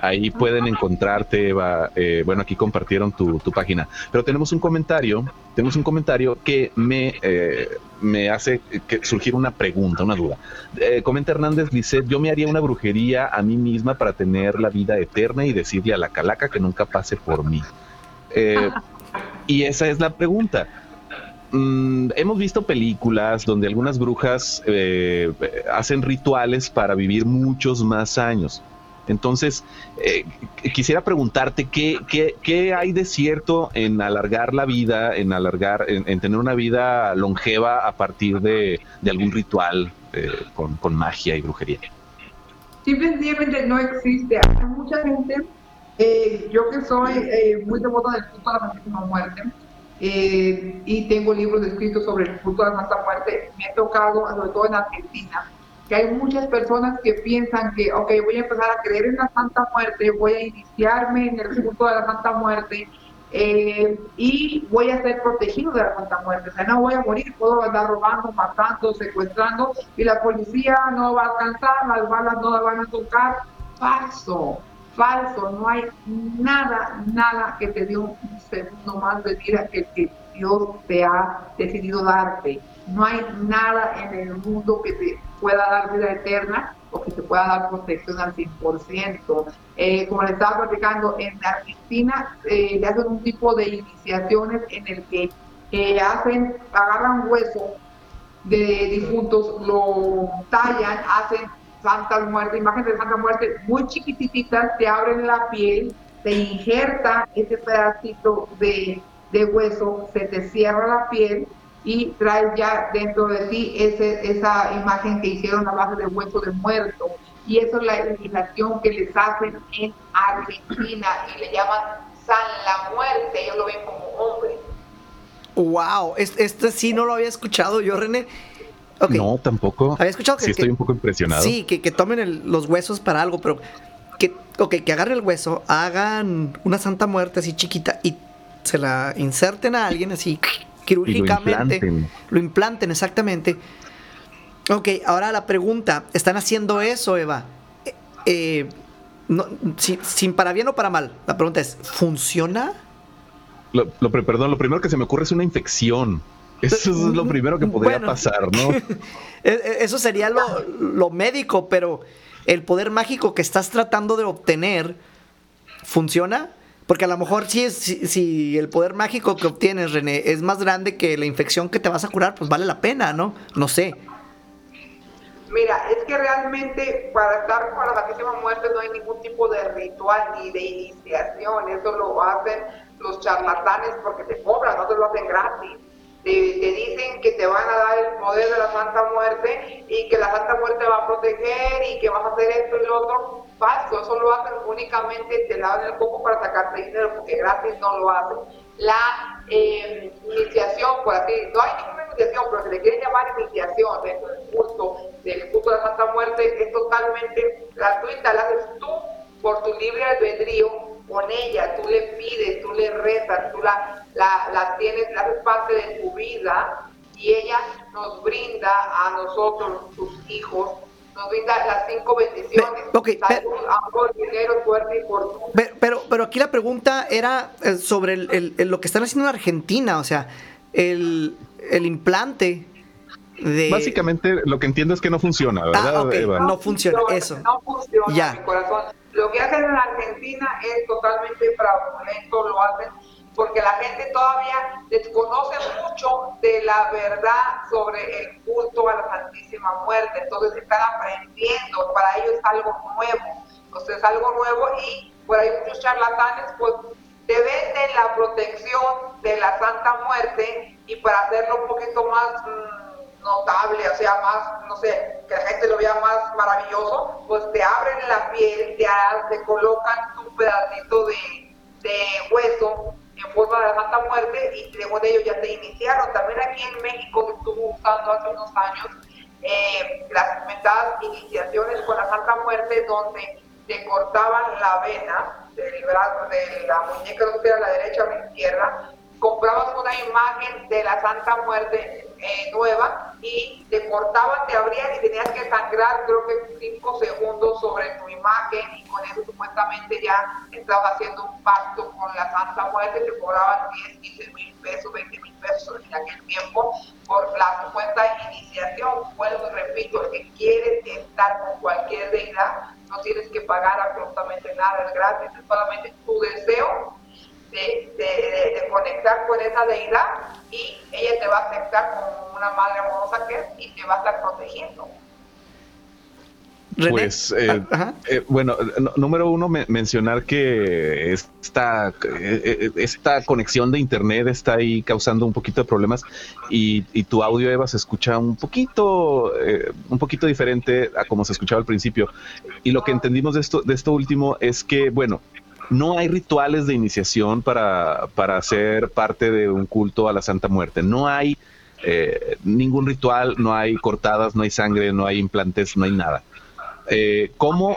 Ahí pueden encontrarte, Eva. eh, bueno, aquí compartieron tu, tu página. Pero tenemos un comentario, tenemos un comentario que me, eh, me hace que surgir una pregunta, una duda. Eh, comenta Hernández Lisset, yo me haría una brujería a mí misma para tener la vida eterna y decirle a la calaca que nunca pase por mí. Eh, y esa es la pregunta. Mm, hemos visto películas donde algunas brujas eh, hacen rituales para vivir muchos más años. Entonces, eh, quisiera preguntarte ¿qué, qué, qué hay de cierto en alargar la vida, en alargar, en, en tener una vida longeva a partir de, algún ritual eh, con, magia y brujería. Simplemente no existe. Hay mucha gente, eh, yo que soy eh, muy devota del culto a la Muerte, eh, y tengo libros escritos sobre el culto a la Santa Muerte, me ha tocado, sobre todo en Argentina, que hay muchas personas que piensan que, ok, voy a empezar a creer en la Santa Muerte, voy a iniciarme en el culto de la Santa Muerte, eh, y voy a ser protegido de la Santa Muerte. O sea, no voy a morir, puedo andar robando, matando, secuestrando, y la policía no va a alcanzar, las balas no la van a tocar. Falso, falso, no hay nada, nada que te dé un segundo más de vida que el que Dios te ha decidido darte. No hay nada en el mundo que te pueda dar vida eterna o que te pueda dar protección al 100%. Eh, como le estaba platicando, en Argentina eh, le hacen un tipo de iniciaciones en el que eh, hacen, agarran hueso de difuntos, lo tallan, hacen santas muertes, imágenes de santa muerte muy chiquititas, te abren la piel, te injerta ese pedacito de, de hueso, se te cierra la piel y traes ya dentro de ti ese, esa imagen que hicieron a base de hueso de muerto. Y eso es la iniciación que les hacen en Argentina y le llaman San la Muerte, ellos lo ven como hombre. Wow, este sí no lo había escuchado yo, René. No, tampoco. Había escuchado que- Sí, estoy un poco impresionado. Sí, que, que tomen el- los huesos para algo, pero que, ok, que agarren el hueso, hagan una santa muerte así chiquita y se la inserten a alguien así quirúrgicamente. implanten. Lo implanten, exactamente. Ok, ahora la pregunta, ¿están haciendo eso, Eva? Eh, eh, no, sin, sin para bien o para mal. La pregunta es, ¿funciona? Lo, lo perdón, lo primero que se me ocurre es una infección. Eso es lo primero que podría Bueno. pasar, ¿no? E- e- Eso sería lo, lo médico, pero el poder mágico que estás tratando de obtener funciona. Porque a lo mejor si, es, si, si el poder mágico que obtienes, René, es más grande que la infección que te vas a curar, pues vale la pena, ¿no? No sé. Mira, es que realmente para estar con la Santísima Muerte no hay ningún tipo de ritual ni de iniciación. Eso lo hacen los charlatanes porque te cobran, no te lo hacen gratis. Te, te dicen que te van a dar el poder de la Santa Muerte y que la Santa Muerte va a proteger y que vas a hacer esto y lo otro. Falso, eso lo hacen únicamente, te lavan el coco para sacarte dinero, porque gratis no lo hacen. La eh, iniciación, por así no hay ninguna iniciación, pero se le quiere llamar iniciación dentro del culto, del culto de la Santa Muerte, es totalmente gratuita, la haces tú por tu libre albedrío con ella, tú le pides, tú le rezas, tú la, la, la tienes, la haces parte de tu vida y ella nos brinda a nosotros, sus hijos, nos brinda las cinco bendiciones. Pe- ok, pe- Salud, amor, dinero, suerte y fortuna. Pero, pero, pero aquí la pregunta era eh, sobre el- el- el- lo que están haciendo en Argentina, o sea, el, el implante de... Básicamente lo que entiendo es que no funciona, ¿verdad, Ah, ok. Eva? No funciona, eso. No funciona, Ya. mi corazón. Lo que hacen en Argentina es totalmente fraudulento, lo hacen porque la gente todavía desconoce mucho de la verdad sobre el culto a la Santísima Muerte, entonces están aprendiendo, para ellos es algo nuevo, entonces es algo nuevo y por ahí muchos charlatanes pues te venden la protección de la Santa Muerte y para hacerlo un poquito más mm, notable, o sea, más, no sé, que la gente lo vea más maravilloso, pues te abren la piel, te, te colocan un pedacito de, de hueso en forma de Santa Muerte y según ellos ya te iniciaron. También aquí en México se estuvo usando hace unos años eh, las inventadas iniciaciones con la Santa Muerte donde te cortaban la vena del brazo, de la muñeca, no sé era la derecha o la izquierda, comprabas una imagen de la Santa Muerte eh, nueva y te cortaban, te abrían y tenías que sangrar creo que 5 segundos sobre tu imagen y con eso supuestamente ya estabas haciendo un pacto con la Santa Muerte, te cobraban 10, 15 mil pesos, 20 mil pesos en aquel tiempo por la supuesta iniciación. Y repito, el que quiere estar con cualquier deidad no tienes que pagar absolutamente nada, es gratis, es solamente tu deseo de, de- de- de conectar con esa deidad y ella te va a aceptar como una madre amorosa que es y te va a estar protegiendo. René. Pues, eh, Ah, eh, bueno, no- número uno, me- mencionar que esta, eh, eh, esta conexión de internet está ahí causando un poquito de problemas y, y tu audio, Eva, se escucha un poquito, eh, un poquito diferente a como se escuchaba al principio. Y lo que entendimos de esto, de esto último es que, bueno, no hay rituales de iniciación para, para ser parte de un culto a la Santa Muerte. No hay eh, ningún ritual, no hay cortadas, no hay sangre, no hay implantes, no hay nada eh, ¿cómo,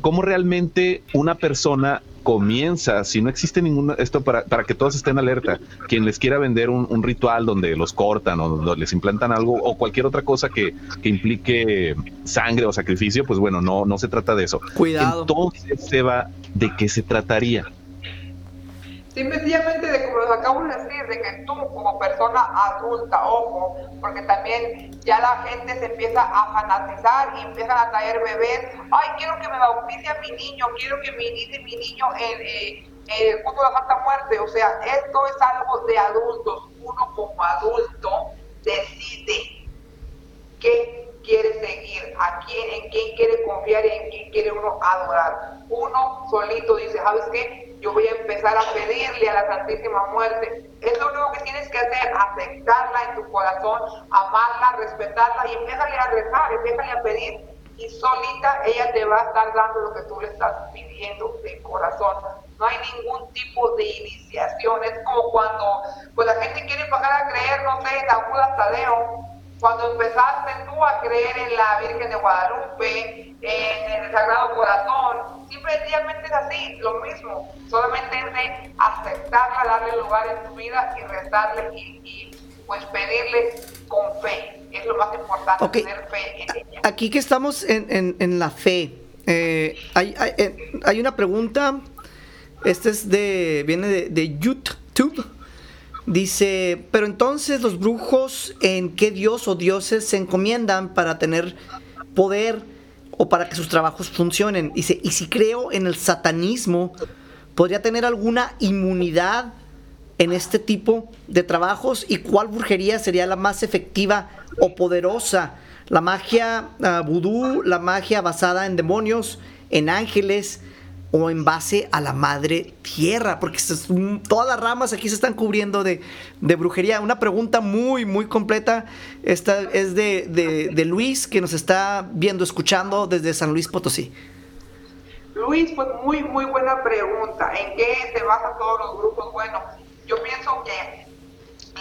cómo realmente una persona comienza, si no existe ninguna, esto para, para que todos estén alerta, quien les quiera vender un, un ritual donde los cortan o donde les implantan algo o cualquier otra cosa que, que implique sangre o sacrificio, pues bueno, no, no se trata de eso. Cuidado. Entonces, Seba, ¿de qué se trataría? Simplemente de como lo acabo de decir, de que tú como persona adulta, ojo, porque también ya la gente se empieza a fanatizar y empiezan a traer bebés, ay, quiero que me bautice a mi niño, quiero que me inicie mi niño en, eh, en el culto de la Santa Muerte, o sea, esto es algo de adultos, uno como adulto decide qué quiere seguir, a quién, en quién quiere confiar y en quién quiere uno adorar. Uno solito dice, ¿sabes qué? Yo voy a empezar a pedirle a la Santísima Muerte. Es lo único que tienes que hacer, aceptarla en tu corazón, amarla, respetarla y empieza a rezar, empieza a pedir y solita ella te va a estar dando lo que tú le estás pidiendo de corazón. No hay ningún tipo de iniciación. Es como cuando pues, la gente quiere empezar a creer, no sé, en Tadeo, cuando empezaste tú a creer en la Virgen de Guadalupe, en el Sagrado Corazón, simplemente es así, lo mismo, solamente es de aceptarla, darle lugar en tu vida y rezarle y, y, pues pedirle con fe, es lo más importante, Ok. tener fe en ella. Aquí que estamos en, en- en la fe, eh, hay, hay- eh, hay una pregunta, este es de, viene de, de YouTube, dice, pero entonces los brujos, ¿en qué dios o dioses se encomiendan para tener poder o para que sus trabajos funcionen? Dice, y si creo en el satanismo, ¿podría tener alguna inmunidad en este tipo de trabajos y cuál brujería sería la más efectiva o poderosa. La magia ah, vudú, la magia basada en demonios, en ángeles o en base a la madre tierra? Porque todas las ramas aquí se están cubriendo de, brujería. Una pregunta muy, muy completa. Esta es de Luis, que nos está viendo, escuchando desde San Luis Potosí. Luis, pues muy, muy buena pregunta. ¿En qué se basan todos los grupos? Bueno, yo pienso que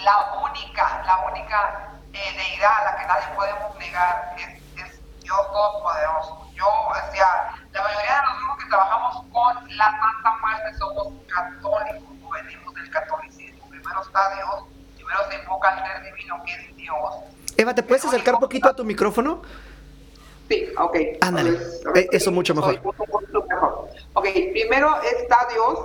la única, la única eh, deidad a la que nadie podemos negar es, es Dios Todopoderoso. Yo, o sea, la mayoría de los grupos que trabajamos con la Santa Muerte somos católicos, o venimos del catolicismo. Primero está Dios, primero se invoca al ser divino que es Dios. Eva, ¿te puedes acercar un poquito a tu micrófono? Sí, ok. Ándale. Ver, Eh, eso mucho mejor. soy mejor. Ok, primero está Dios.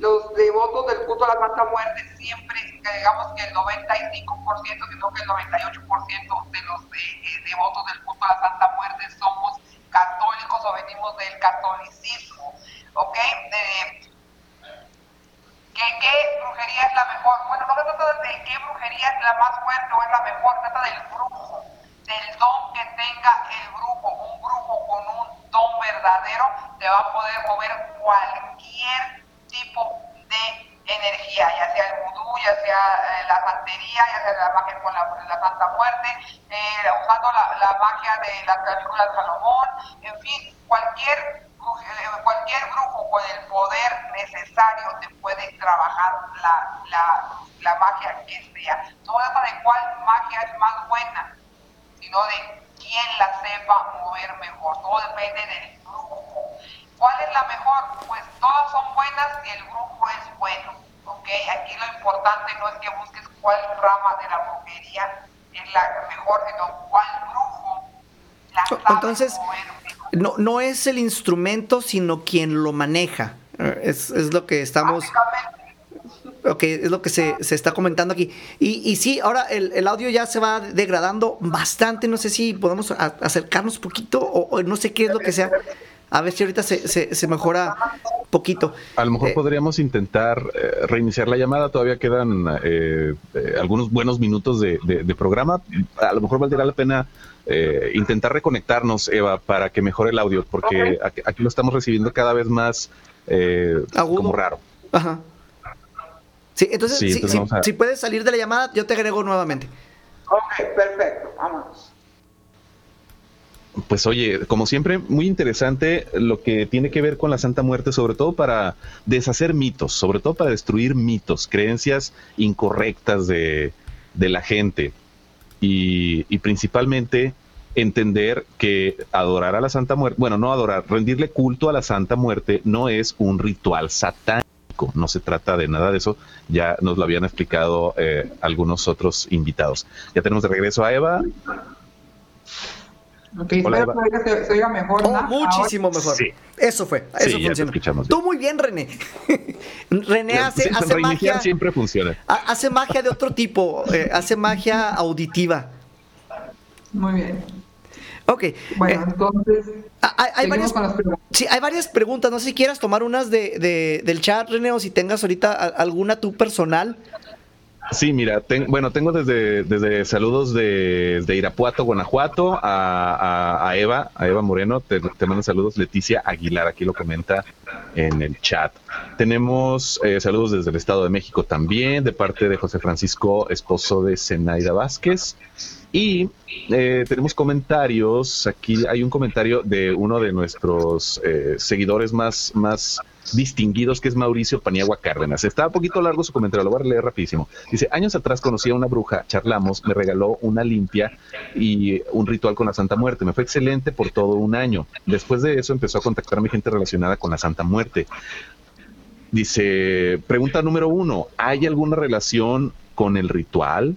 Los devotos del culto a la Santa Muerte siempre, digamos que el 95%, sino que el 98% de los eh, eh, devotos del culto a la Santa Muerte somos católicos o venimos del catolicismo. ¿Ok? ¿Qué, ¿Qué brujería es la mejor? Bueno, no se trata de qué brujería es la más fuerte o es la mejor, trata del brujo, del don que tenga el brujo. Un brujo con un don verdadero te va a poder mover cualquier tipo de energía, ya sea el vudú, ya sea eh, la santería, ya sea la magia con la, Santa Muerte, eh, usando la, magia de las películas de Salomón, en fin, cualquier eh, cualquier brujo con el poder necesario te puede trabajar la, la, la magia que sea. No trata de cuál magia es más buena, sino de quién la sepa mover mejor. Todo depende del brujo. ¿Cuál es la mejor? Pues todas son buenas y el brujo es bueno. ¿ok? Aquí lo importante no es que busques cuál rama de la brujería es la mejor, sino cuál brujo la sabe Entonces, mover no, no es el instrumento, sino quien lo maneja. Eh, Es, es lo que estamos... Ok, es lo que se, se está comentando aquí. Y, y sí, ahora el, el audio ya se va degradando bastante. No sé si podemos a- acercarnos un poquito o, o no sé qué es lo que sea. A ver si ahorita se, se, se mejora poquito. A lo mejor Eh, podríamos intentar eh, reiniciar la llamada. Todavía quedan eh, eh, algunos buenos minutos de, de- de programa. A lo mejor valdría la pena eh, intentar reconectarnos, Eva, para que mejore el audio, porque aquí, aquí lo estamos recibiendo cada vez más eh, como raro. Ajá. Sí, entonces, Sí, si, entonces si- vamos a- si puedes salir de la llamada, yo te agrego nuevamente. ok, perfecto, vámonos. Pues oye, como siempre, muy interesante lo que tiene que ver con la Santa Muerte, sobre todo para deshacer mitos, sobre todo para destruir mitos, creencias incorrectas de, de la gente y, y principalmente entender que adorar a la Santa Muerte, bueno, no adorar, rendirle culto a la Santa Muerte no es un ritual satánico, no se trata de nada de eso, ya nos lo habían explicado eh, algunos otros invitados. Ya tenemos de regreso a Eva. Ok, Hola, espero que se, se oiga mejor. Oh, ¿no? muchísimo mejor. Sí. Eso fue, Sí, eso te funcionó. Tú muy bien, René. René hace, Sí, hace magia. siempre funciona. ha- Hace magia de otro tipo, eh, hace magia auditiva. Ahora. Muy bien. Ok. Bueno, eh, entonces, Ah, Hay, hay varias, con las preguntas. sí, hay varias preguntas. No sé si quieras tomar unas de, de- del chat, René, o si tengas ahorita alguna tú personal. Sí, mira, bueno, tengo desde, desde saludos de, de Irapuato, Guanajuato, a, a- a Eva, a Eva Moreno, te, te mando saludos, Leticia Aguilar, aquí lo comenta en el chat. Tenemos eh, saludos desde el Estado de México también, de parte de José Francisco, esposo de Zenaida Vázquez. Y eh, tenemos comentarios, aquí hay un comentario de uno de nuestros eh, seguidores más, más distinguidos, que es Mauricio Paniagua Cárdenas. Está un poquito largo su comentario, lo voy a leer rapidísimo. Dice, años atrás conocí a una bruja, charlamos, me regaló una limpia y un ritual con la Santa Muerte. Me fue excelente por todo un año. Después de eso empezó a contactarme gente relacionada con la Santa Muerte. Dice, pregunta número uno, ¿hay alguna relación con el ritual?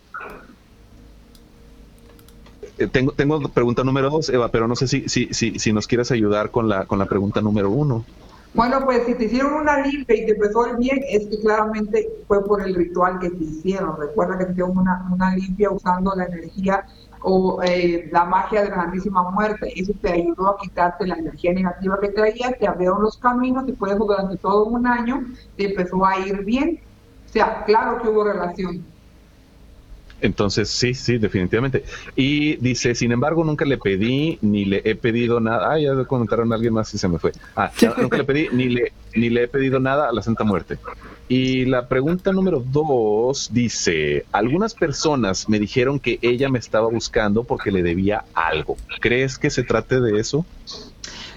Eh, Tengo, tengo pregunta número dos, Eva, pero no sé si, si, si, si nos quieres ayudar con la, con la pregunta número uno. Bueno, pues si te hicieron una limpia y te empezó el bien, es que claramente fue por el ritual que te hicieron. Recuerda que te hicieron una, una limpia usando la energía o eh, la magia de la Santísima Muerte. Eso te ayudó a quitarte la energía negativa que traías, te abrieron los caminos y por eso durante todo un año te empezó a ir bien. O sea, claro que hubo relación. Entonces, sí, sí, definitivamente. Y dice, sin embargo, nunca le pedí ni le he pedido nada. Ah, ya comentaron a alguien más y se me fue. Ah, ya, nunca le pedí ni le, ni le he pedido nada a la Santa Muerte. Y la pregunta número dos dice, algunas personas me dijeron que ella me estaba buscando porque le debía algo. ¿Crees que se trate de eso?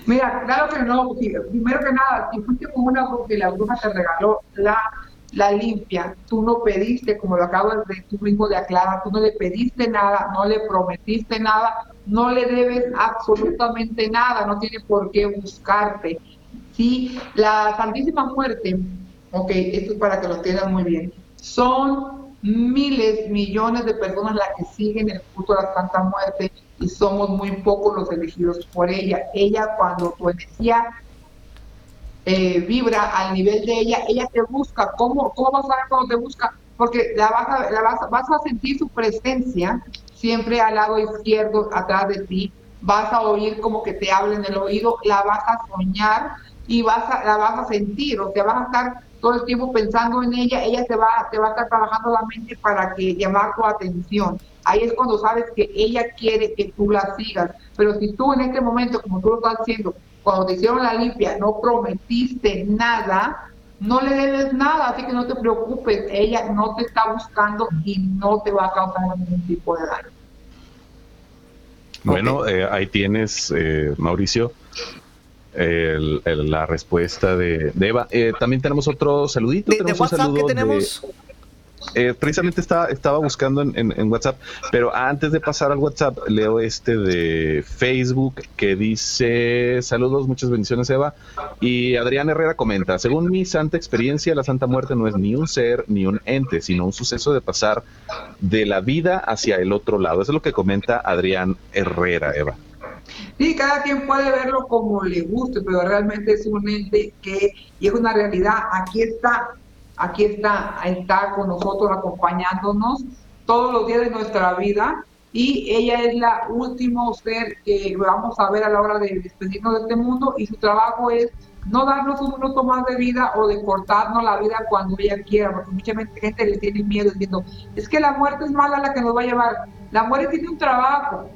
Mira, claro que no. Primero que nada, si fuiste con una bruja y la bruja te regaló la la limpia, tú no pediste, como lo acabas de tú mismo de aclarar, tú no le pediste nada, no le prometiste nada, no le debes absolutamente nada, no tiene por qué buscarte. Sí, la Santísima Muerte, ok, esto es para que lo entiendan muy bien, son miles, millones de personas las que siguen el culto de la Santa Muerte y somos muy pocos los elegidos por ella. Ella cuando tu energía eh, vibra al nivel de ella, ella te busca. ¿Cómo, cómo vas a ver cuando te busca? Porque la vas, a, la vas, vas a sentir su presencia siempre al lado izquierdo, atrás de ti. Vas a oír como que te habla en el oído, la vas a soñar y vas a, la vas a sentir, o sea, vas a estar todo el tiempo pensando en ella, ella te va, te va a estar trabajando la mente para que llamar tu atención. Ahí es cuando sabes que ella quiere que tú la sigas. Pero si tú en este momento, como tú lo estás haciendo, cuando te hicieron la limpia no prometiste nada, no le debes nada, así que no te preocupes, ella no te está buscando y no te va a causar ningún tipo de daño. Bueno, eh, ahí tienes, eh, Mauricio, la respuesta de, Eva. Eh, también tenemos otro saludito. ¿De, WhatsApp que tenemos? Eh, precisamente estaba, estaba buscando en, WhatsApp, pero antes de pasar al WhatsApp, leo este de Facebook que dice: Saludos, muchas bendiciones, Eva. Y Adrián Herrera comenta: Según mi santa experiencia, la Santa Muerte no es ni un ser ni un ente, sino un suceso de pasar de la vida hacia el otro lado. Eso es lo que comenta Adrián Herrera, Eva. Sí, cada quien puede verlo como le guste, pero realmente es un ente que, y es una realidad. Aquí está aquí está, está con nosotros acompañándonos todos los días de nuestra vida y ella es la última ser que vamos a ver a la hora de despedirnos de este mundo y su trabajo es no darnos un minuto más de vida o de cortarnos la vida cuando ella quiera, porque mucha gente le tiene miedo diciendo, es que la muerte es mala la que nos va a llevar. La muerte tiene un trabajo,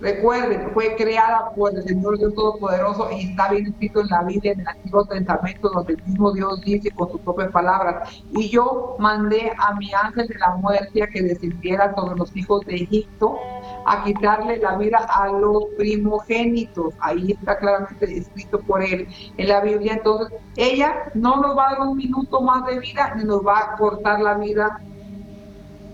Recuerden, fue creada por el Señor Dios Todopoderoso y está bien escrito en la Biblia, en el Antiguo Testamento, donde el mismo Dios dice con sus propias palabras. Y yo mandé a mi ángel de la muerte a que descendiera sobre los hijos de Egipto a quitarle la vida a los primogénitos. Ahí está claramente escrito por él en la Biblia. Entonces, ella no nos va a dar un minuto más de vida ni nos va a cortar la vida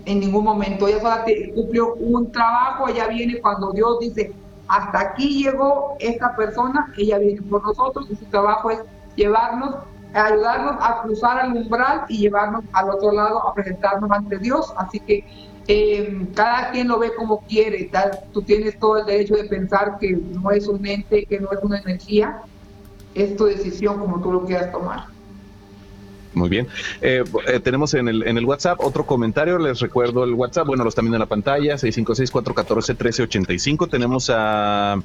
en ningún momento. Ella solo cumplió un trabajo, ella viene cuando Dios dice, hasta aquí llegó esta persona, ella viene por nosotros y su trabajo es llevarnos, ayudarnos a cruzar al umbral y llevarnos al otro lado a presentarnos ante Dios. Así que eh, cada quien lo ve como quiere, tal, tú tienes todo el derecho de pensar que no es un ente, que no es una energía, es tu decisión como tú lo quieras tomar. Muy bien. Eh, eh, tenemos en el, en el WhatsApp otro comentario. Les recuerdo el WhatsApp. Bueno, los también en la pantalla. 656-414-1385. Tenemos a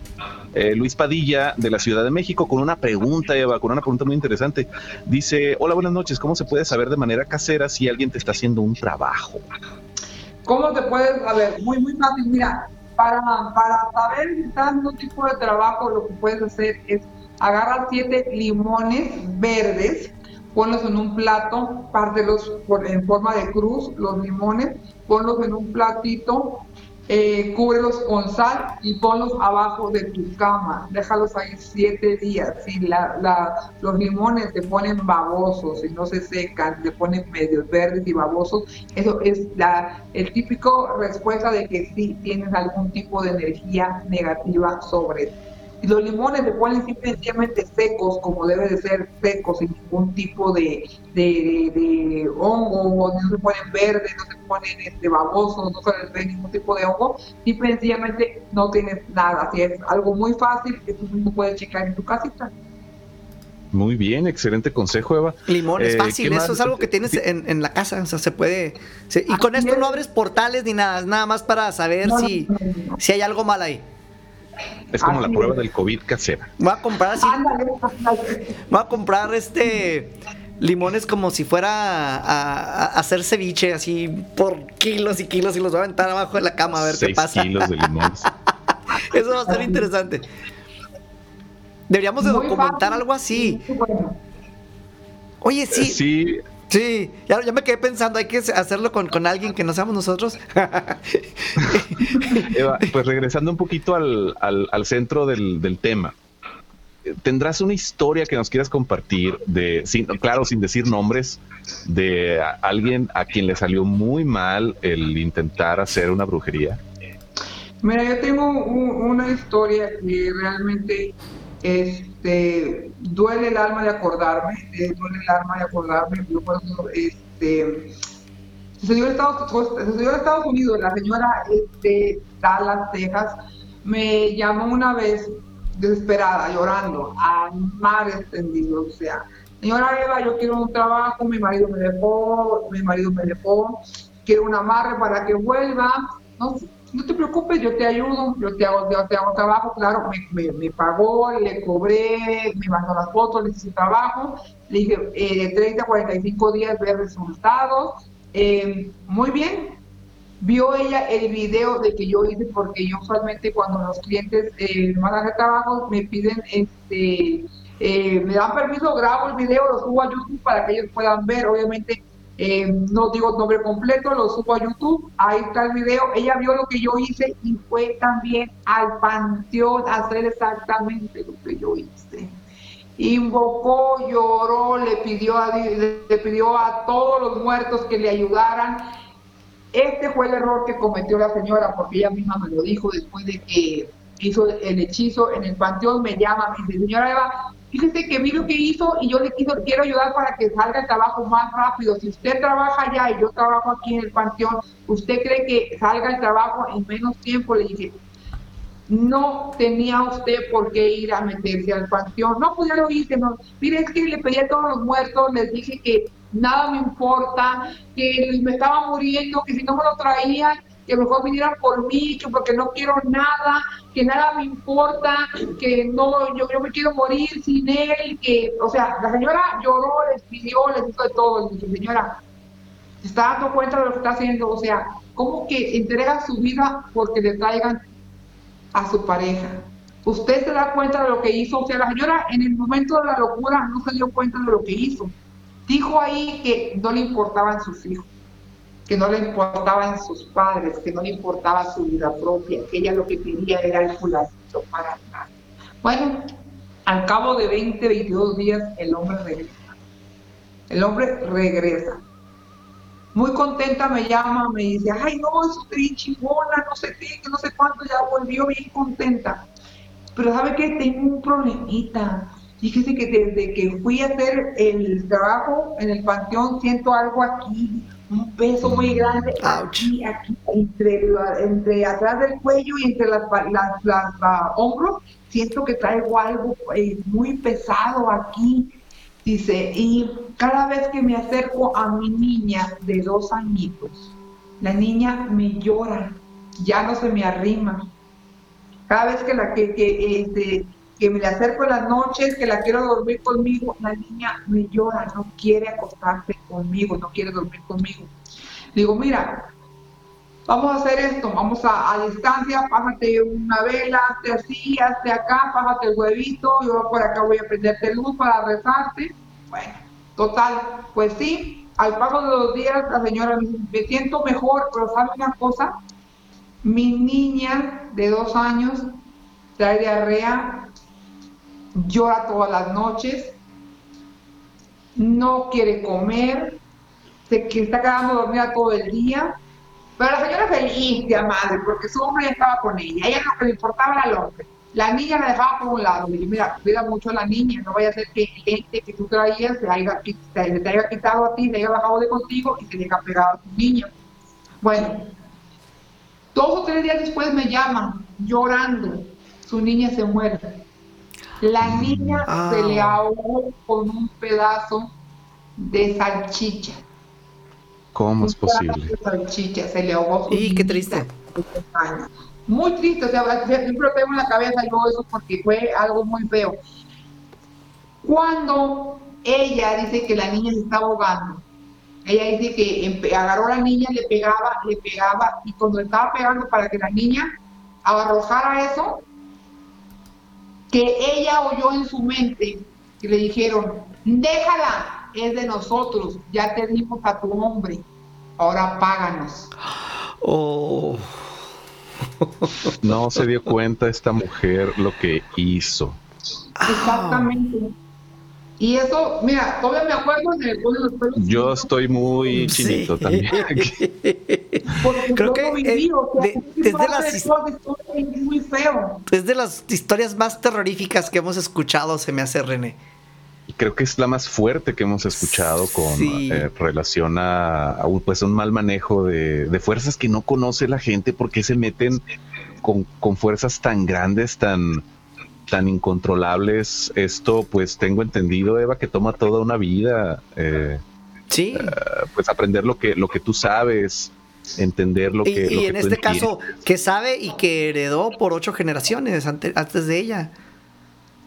eh, Luis Padilla de la Ciudad de México con una pregunta, Eva, con una pregunta muy interesante. Dice: Hola, buenas noches. ¿Cómo se puede saber de manera casera si alguien te está haciendo un trabajo? ¿Cómo te puedes saber? Muy, muy fácil. Mira, para, para saber si estás haciendo un tipo de trabajo, lo que puedes hacer es agarrar siete limones verdes ponlos en un plato, pártelos en forma de cruz, los limones, ponlos en un platito, eh, cúbrelos con sal y ponlos abajo de tu cama. Déjalos ahí siete días. Si la, los limones se ponen babosos y no se secan, se ponen medio verdes y babosos, eso es la el típico respuesta de que sí tienes algún tipo de energía negativa sobre ti. Y los limones se ponen simplemente secos, como debe de ser secos, sin ningún tipo de, de, hongo, no se ponen verdes, no se ponen este, babosos, no se les ve ningún tipo de hongo, simplemente no tienes nada. Así es algo muy fácil que tú mismo puedes checar en tu casita. Muy bien, excelente consejo, Eva. Limón es eh, fácil, eso es algo que tienes en, en, la casa, o sea, se puede. y con esto no abres portales ni nada, es nada más para saber si, si hay algo mal ahí. Es como la prueba del COVID casera. Voy a comprar así. Voy a comprar este limones como si fuera a, a hacer ceviche así por kilos y kilos y los va a aventar abajo de la cama a ver qué Seis pasa. kilos de limones. Eso va a ser interesante. Deberíamos de Muy documentar fácil. algo así. Oye, sí, sí, Sí, ya, ya me quedé pensando, hay que hacerlo con, con alguien que no seamos nosotros. Eva, pues regresando un poquito al, al- al centro del, del tema. ¿Tendrás una historia que nos quieras compartir de, sin, claro, sin decir nombres, de a- alguien a quien le salió muy mal el intentar hacer una brujería? Mira, yo tengo un- una historia que realmente este, duele el alma de acordarme, eh, duele el alma de acordarme. Yo por este, sucedió en Estados, Estados Unidos, la señora este, Dallas, Texas, me llamó una vez desesperada, llorando, a mar extendido, o sea, señora Eva, yo quiero un trabajo, mi marido me dejó, mi marido me dejó, quiero un amarre para que vuelva, no, no te preocupes, yo te ayudo, yo te hago, yo te hago trabajo, claro, me, pagó, le cobré, me mandó las fotos, le hice trabajo, le dije, eh, de 30 a 45 días ver resultados, eh, muy bien, vio ella el video de que yo hice porque yo usualmente cuando los clientes eh, me mandan el trabajo me piden este eh, me dan permiso grabo el video lo subo a YouTube para que ellos puedan ver obviamente eh, no digo nombre completo lo subo a YouTube ahí está el video ella vio lo que yo hice y fue también al panteón a hacer exactamente lo que yo hice invocó, lloró, le pidió a, le pidió a todos los muertos que le ayudaran. Este fue el error que cometió la señora, porque ella misma me lo dijo después de que hizo el hechizo en el panteón, me llama, me dice, señora Eva, fíjese que vi lo que hizo y yo le quiero, quiero ayudar para que salga el trabajo más rápido. Si usted trabaja allá y yo trabajo aquí en el panteón, ¿usted cree que salga el trabajo en menos tiempo? Le dije, no tenía usted por qué ir a meterse al panteón. No, pues ya lo hice. No. Mire, es que le pedí a todos los muertos, les dije que nada me importa, que me estaba muriendo, que si no me lo traían, que mejor vinieran por mí, que porque no quiero nada, que nada me importa, que no, yo, yo me quiero morir sin él, que, o sea, la señora lloró, les pidió, les hizo de todo. Le dije, señora, se está dando cuenta de lo que está haciendo, o sea, ¿cómo que entrega su vida porque le traigan a su pareja. Usted se da cuenta de lo que hizo, o sea, la señora en el momento de la locura no se dio cuenta de lo que hizo. Dijo ahí que no le importaban sus hijos, que no le importaban sus padres, que no le importaba su vida propia, que ella lo que quería era el fulanito para nada. Bueno, al cabo de 20, 22 días, el hombre regresa. El hombre regresa. Muy contenta me llama, me dice, ay no, eso es bien chingona, no sé qué, que no sé cuánto, ya volvió bien contenta. Pero ¿sabe qué? Tengo un problemita. Fíjese que desde que fui a hacer el trabajo en el panteón siento algo aquí, un peso muy grande, aquí, aquí, entre, la- entre atrás del cuello y entre las, las, las, hombros, siento que traigo algo eh, muy pesado aquí. Dice, y cada vez que me acerco a mi niña de dos añitos, la niña me llora, ya no se me arrima. Cada vez que, la, que, que, este, que me le acerco en las noches, que la quiero dormir conmigo, la niña me llora, no quiere acostarse conmigo, no quiere dormir conmigo. Digo, mira, vamos a hacer esto, vamos a, a distancia, pásate una vela, hazte así, hazte acá, pásate el huevito, yo por acá voy a prenderte luz para rezarte. Bueno, total, pues sí, al paso de los días la señora me siento mejor, pero ¿sabe una cosa? Mi niña de dos años trae diarrea, llora todas las noches, no quiere comer, se que está quedando dormida todo el día. Pero la señora feliz de madre, porque su hombre ya estaba con ella. Ella lo que le importaba era el hombre. La niña la dejaba por un lado. Le dije, mira, cuida mucho a la niña, no vaya a ser que el ente que tú traías se, haya, te haya quitado a ti, se haya bajado de contigo y se le haya pegado a tu niña. Bueno, dos o tres días después me llaman llorando. Su niña se muere. La niña Ah. se le ahogó con un pedazo de salchicha. ¿Cómo es Un posible? de salchicha, se le ahogó Y qué triste. Muy triste, o sea, siempre lo tengo en la cabeza yo eso porque fue algo muy feo. Cuando ella dice que la niña se está ahogando. Ella dice que agarró a la niña, le pegaba, le pegaba, y cuando estaba pegando para que la niña arrojara eso, que ella oyó en su mente que le dijeron, déjala, es de nosotros, ya te dimos a tu hombre, ahora páganos. Oh, No se dio cuenta esta mujer lo que hizo. Exactamente. Y eso, mira, todavía me acuerdo de me ponen los pelos Yo estoy muy Sí. chinito también. porque creo que, lo viví, o sea, de- ese desde tipo las de his- cosas es muy feo. es de las historias más terroríficas que hemos escuchado, se me hace René. Creo que es la más fuerte que hemos escuchado con Sí. eh, relación a, a un, pues un mal manejo de, de fuerzas que no conoce la gente porque se meten con, con fuerzas tan grandes, tan, tan incontrolables. Esto, pues tengo entendido, Eva, que toma toda una vida, eh, Sí. pues aprender lo que, lo que tú sabes, entender lo Y, que... y lo que en tú este entiendes. caso, que sabe y que heredó por ocho generaciones ante- antes de ella.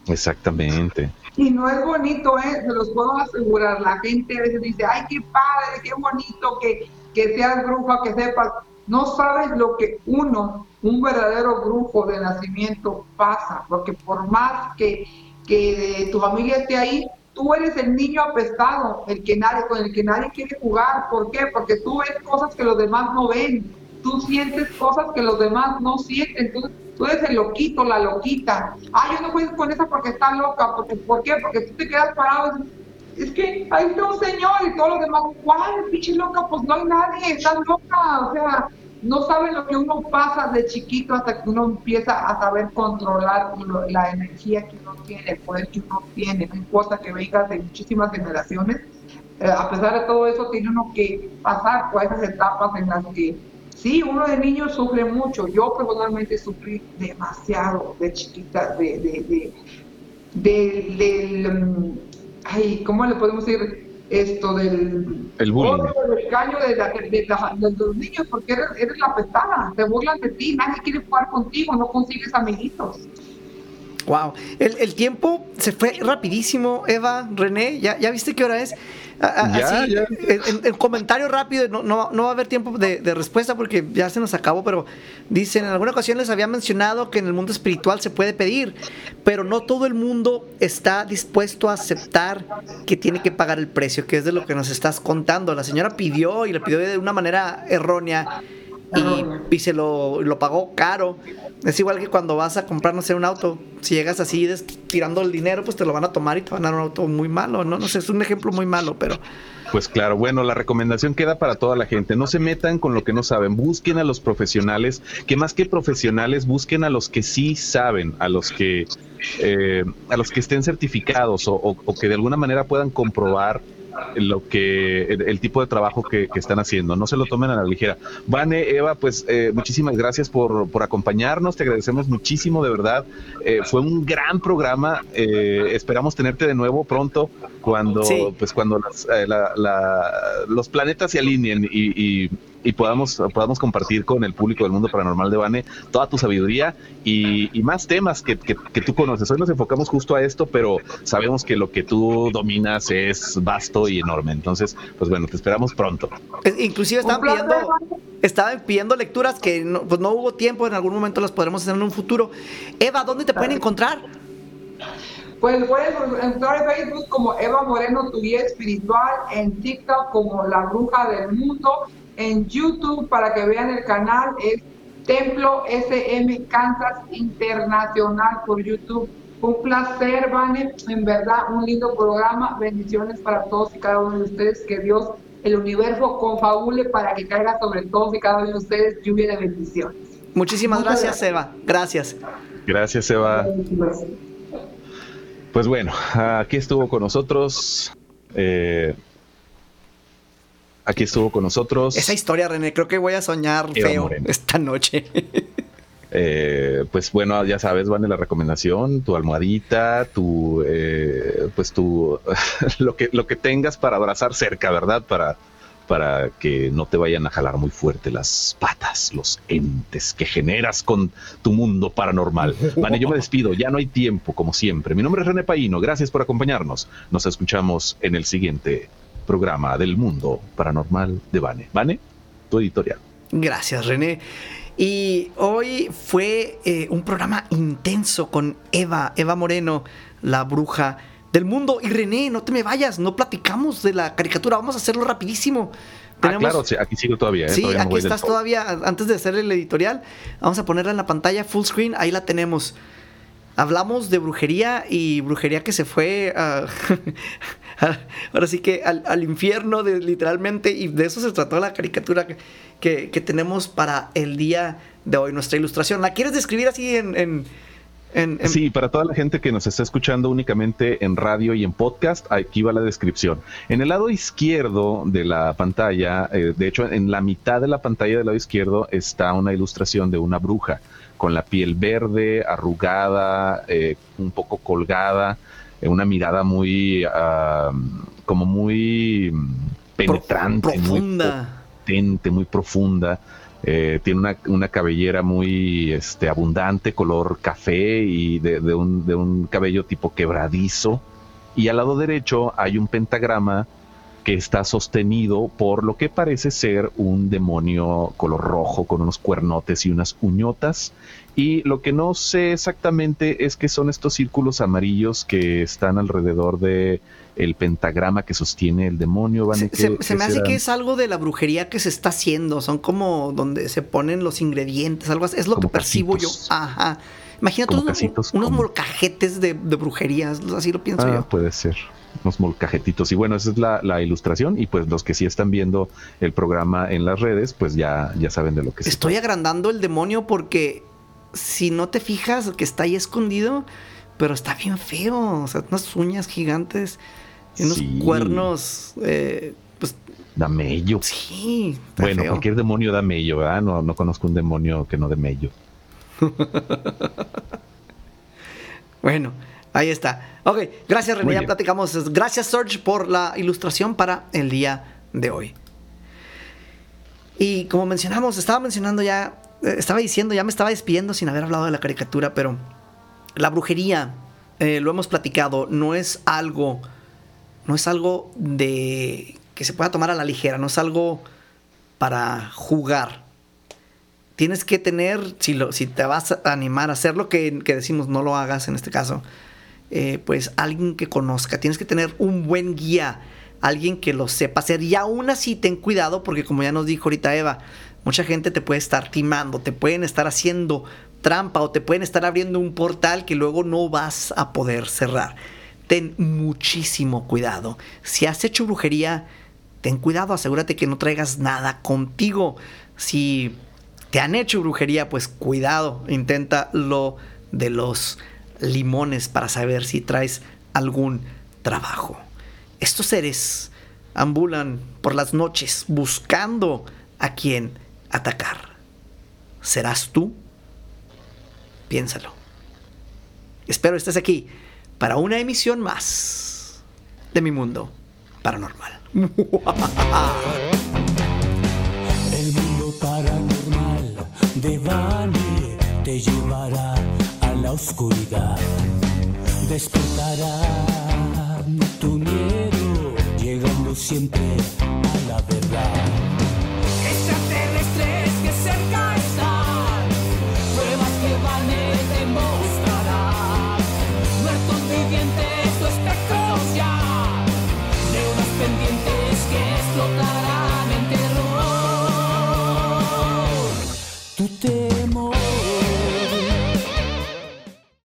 Exactamente. Y no es bonito, ¿eh? se los puedo asegurar. La gente a veces dice, ay, qué padre, qué bonito que, que seas bruja, que sepas. No sabes lo que uno, un verdadero brujo de nacimiento, pasa, porque por más que, que tu familia esté ahí, tú eres el niño apestado, el que nadie, con el que nadie quiere jugar. ¿Por qué? Porque tú ves cosas que los demás no ven, tú sientes cosas que los demás no sienten. Tú eres el loquito, la loquita. Ah, yo no juegues con esa porque está loca. ¿Por qué? Porque tú te quedas parado. Es que ahí está un señor y todos los demás, ¿cuál pinche loca? Pues no hay nadie, está loca. O sea, no saben lo que uno pasa de chiquito hasta que uno empieza a saber controlar la energía que uno tiene, el poder que uno tiene. No importa que vengas de muchísimas generaciones, eh, a pesar de todo eso, tiene uno que pasar por esas etapas en las que Sí, uno de niño sufre mucho. Yo personalmente sufrí demasiado de chiquita, de, de, de, de- del, ay, ¿cómo le podemos decir esto? Del El bullying. odio, del caño de, la- de la- de los niños, porque eres, eres la pesada, te burlan de ti, nadie quiere jugar contigo, no consigues amiguitos. Wow. El, el tiempo se fue rapidísimo, Eva, René. ¿Ya, ya viste qué hora es? A- a- Ya, así, ya. En, en- en comentario rápido, no, no, no va a haber tiempo de, de respuesta porque ya se nos acabó, pero dicen, en alguna ocasión les había mencionado que en el mundo espiritual se puede pedir, pero no todo el mundo está dispuesto a aceptar que tiene que pagar el precio, que es de lo que nos estás contando. La señora pidió y le pidió de una manera errónea y, y se lo, lo pagó caro. Es igual que cuando vas a comprar, no sé, un auto. Si llegas así des- tirando el dinero, pues te lo van a tomar y te van a dar un auto muy malo, ¿no? No sé, es un ejemplo muy malo, pero Pues claro, bueno, la recomendación queda para toda la gente. No se metan con lo que no saben. Busquen a los profesionales, que más que profesionales, busquen a los que sí saben, a los que eh, a los que estén certificados o, o- o que de alguna manera puedan comprobar lo que el, el tipo de trabajo que, que están haciendo. No se lo tomen a la ligera. Vane, Eva, pues eh, muchísimas gracias por, por acompañarnos. Te agradecemos muchísimo, de verdad. Eh, fue un gran programa. Eh, esperamos tenerte de nuevo pronto cuando Sí. pues cuando las, eh, la- la- los planetas se alineen y, y- y podamos, podamos compartir con el público del mundo paranormal de Bane toda tu sabiduría y, y más temas que, que- que tú conoces. Hoy nos enfocamos justo a esto, pero sabemos que lo que tú dominas es vasto y enorme. Entonces, pues bueno, te esperamos pronto. es- inclusive estaban pidiendo, estaban pidiendo lecturas que no, pues no hubo tiempo, en algún momento las podremos hacer en un futuro. Eva, ¿dónde te pueden encontrar? Pues puedes entrar en Facebook como Eva Moreno, tu guía espiritual, en TikTok como La Bruja del Mundo, en YouTube para que vean el canal es Templo SM Kansas Internacional por YouTube. Un placer, Vane, en verdad, un lindo programa. Bendiciones para todos y cada uno de ustedes. Que Dios, el universo, confabule para que caiga sobre todos y cada uno de ustedes lluvia de bendiciones. Muchísimas gracias, gracias. Eva. Gracias. Gracias, Eva. Pues bueno, aquí estuvo con nosotros. eh, aquí estuvo con nosotros. Esa historia, René, creo que voy a soñar Eva feo Moreno. esta noche. Eh, pues bueno, ya sabes, Vane, la recomendación, tu almohadita, tu, eh, pues tu, lo que, lo que tengas para abrazar cerca, ¿verdad? Para, para que no te vayan a jalar muy fuerte las patas, los entes que generas con tu mundo paranormal. Vale, yo me despido, ya no hay tiempo, como siempre. Mi nombre es René Paino, gracias por acompañarnos. Nos escuchamos en el siguiente programa del mundo paranormal de Vane. Vane, tu editorial. Gracias, René. Y hoy fue eh, un programa intenso con Eva, Eva Moreno, la bruja del mundo. Y René, no te me vayas, no platicamos de la caricatura, vamos a hacerlo rapidísimo. ah, claro, sí, aquí sigo todavía. ¿eh? Sí, todavía no aquí estás todavía, antes de hacer el editorial, vamos a ponerla en la pantalla full screen, ahí la tenemos. Hablamos de brujería y brujería que se fue a- ahora sí que al, al infierno de, literalmente y de eso se trató la caricatura que, que- tenemos para el día de hoy, nuestra ilustración. ¿La quieres describir así en... en- en- Sí, para toda la gente que nos está escuchando únicamente en radio y en podcast, aquí va la descripción. En el lado izquierdo de la pantalla, eh, de hecho en la mitad de la pantalla del lado izquierdo está una ilustración de una bruja con la piel verde, arrugada, eh, un poco colgada, una mirada muy, ah, como muy mm, penetrante, muy profunda. potente, muy profunda. Eh, tiene una, una cabellera muy este, abundante, color café y de, de un, de un cabello tipo quebradizo. Y al lado derecho hay un pentagrama que está sostenido por lo que parece ser un demonio color rojo con unos cuernotes y unas uñotas. Y lo que no sé exactamente es que son estos círculos amarillos que están alrededor de el pentagrama que sostiene el demonio. Se, ¿qué- se- se qué me hace que es algo de la brujería que se está haciendo. Son como donde se ponen los ingredientes, algo así. Es lo Como que percibo casitos. yo. Ajá. Imagínate unos, casitos unos con- molcajetes de, de brujerías. Así lo pienso Ah, yo. puede ser. Unos molcajetitos. Y bueno, esa es la, la ilustración. Y pues los que sí están viendo el programa en las redes, pues ya, ya saben de lo que se Estoy agrandando el demonio porque si no te fijas que está ahí escondido, pero está bien feo. O sea, unas uñas gigantes y unos Sí. cuernos. eh, pues da mello. sí. Bueno, feo. cualquier demonio da mello, ¿verdad? No, no conozco un demonio que no dé mello. Bueno, ahí está. Ok, gracias René, ya platicamos. Gracias Serge por la ilustración para el día de hoy. Y como mencionamos, estaba mencionando ya, estaba diciendo, ya me estaba despidiendo sin haber hablado de la caricatura, pero la brujería, eh, lo hemos platicado, no es algo, no es algo de que se pueda tomar a la ligera, no es algo para jugar. Tienes que tener, si, lo, si te vas a animar a hacer lo que, que decimos, no lo hagas en este caso, eh, pues alguien que conozca, tienes que tener un buen guía, alguien que lo sepa hacer y aún así ten cuidado porque como ya nos dijo ahorita Eva, mucha gente te puede estar timando, te pueden estar haciendo trampa o te pueden estar abriendo un portal que luego no vas a poder cerrar. Ten muchísimo cuidado. Si has hecho brujería, ten cuidado, asegúrate que no traigas nada contigo. Si te han hecho brujería, pues cuidado, intenta lo de los limones para saber si traes algún trabajo. Estos seres ambulan por las noches buscando a quien atacar. ¿Serás tú? Piénsalo. Espero estés aquí para una emisión más de mi mundo paranormal. El mundo paranormal de Bani te llevará a la oscuridad. Despertará tu miedo, llegando siempre a la verdad.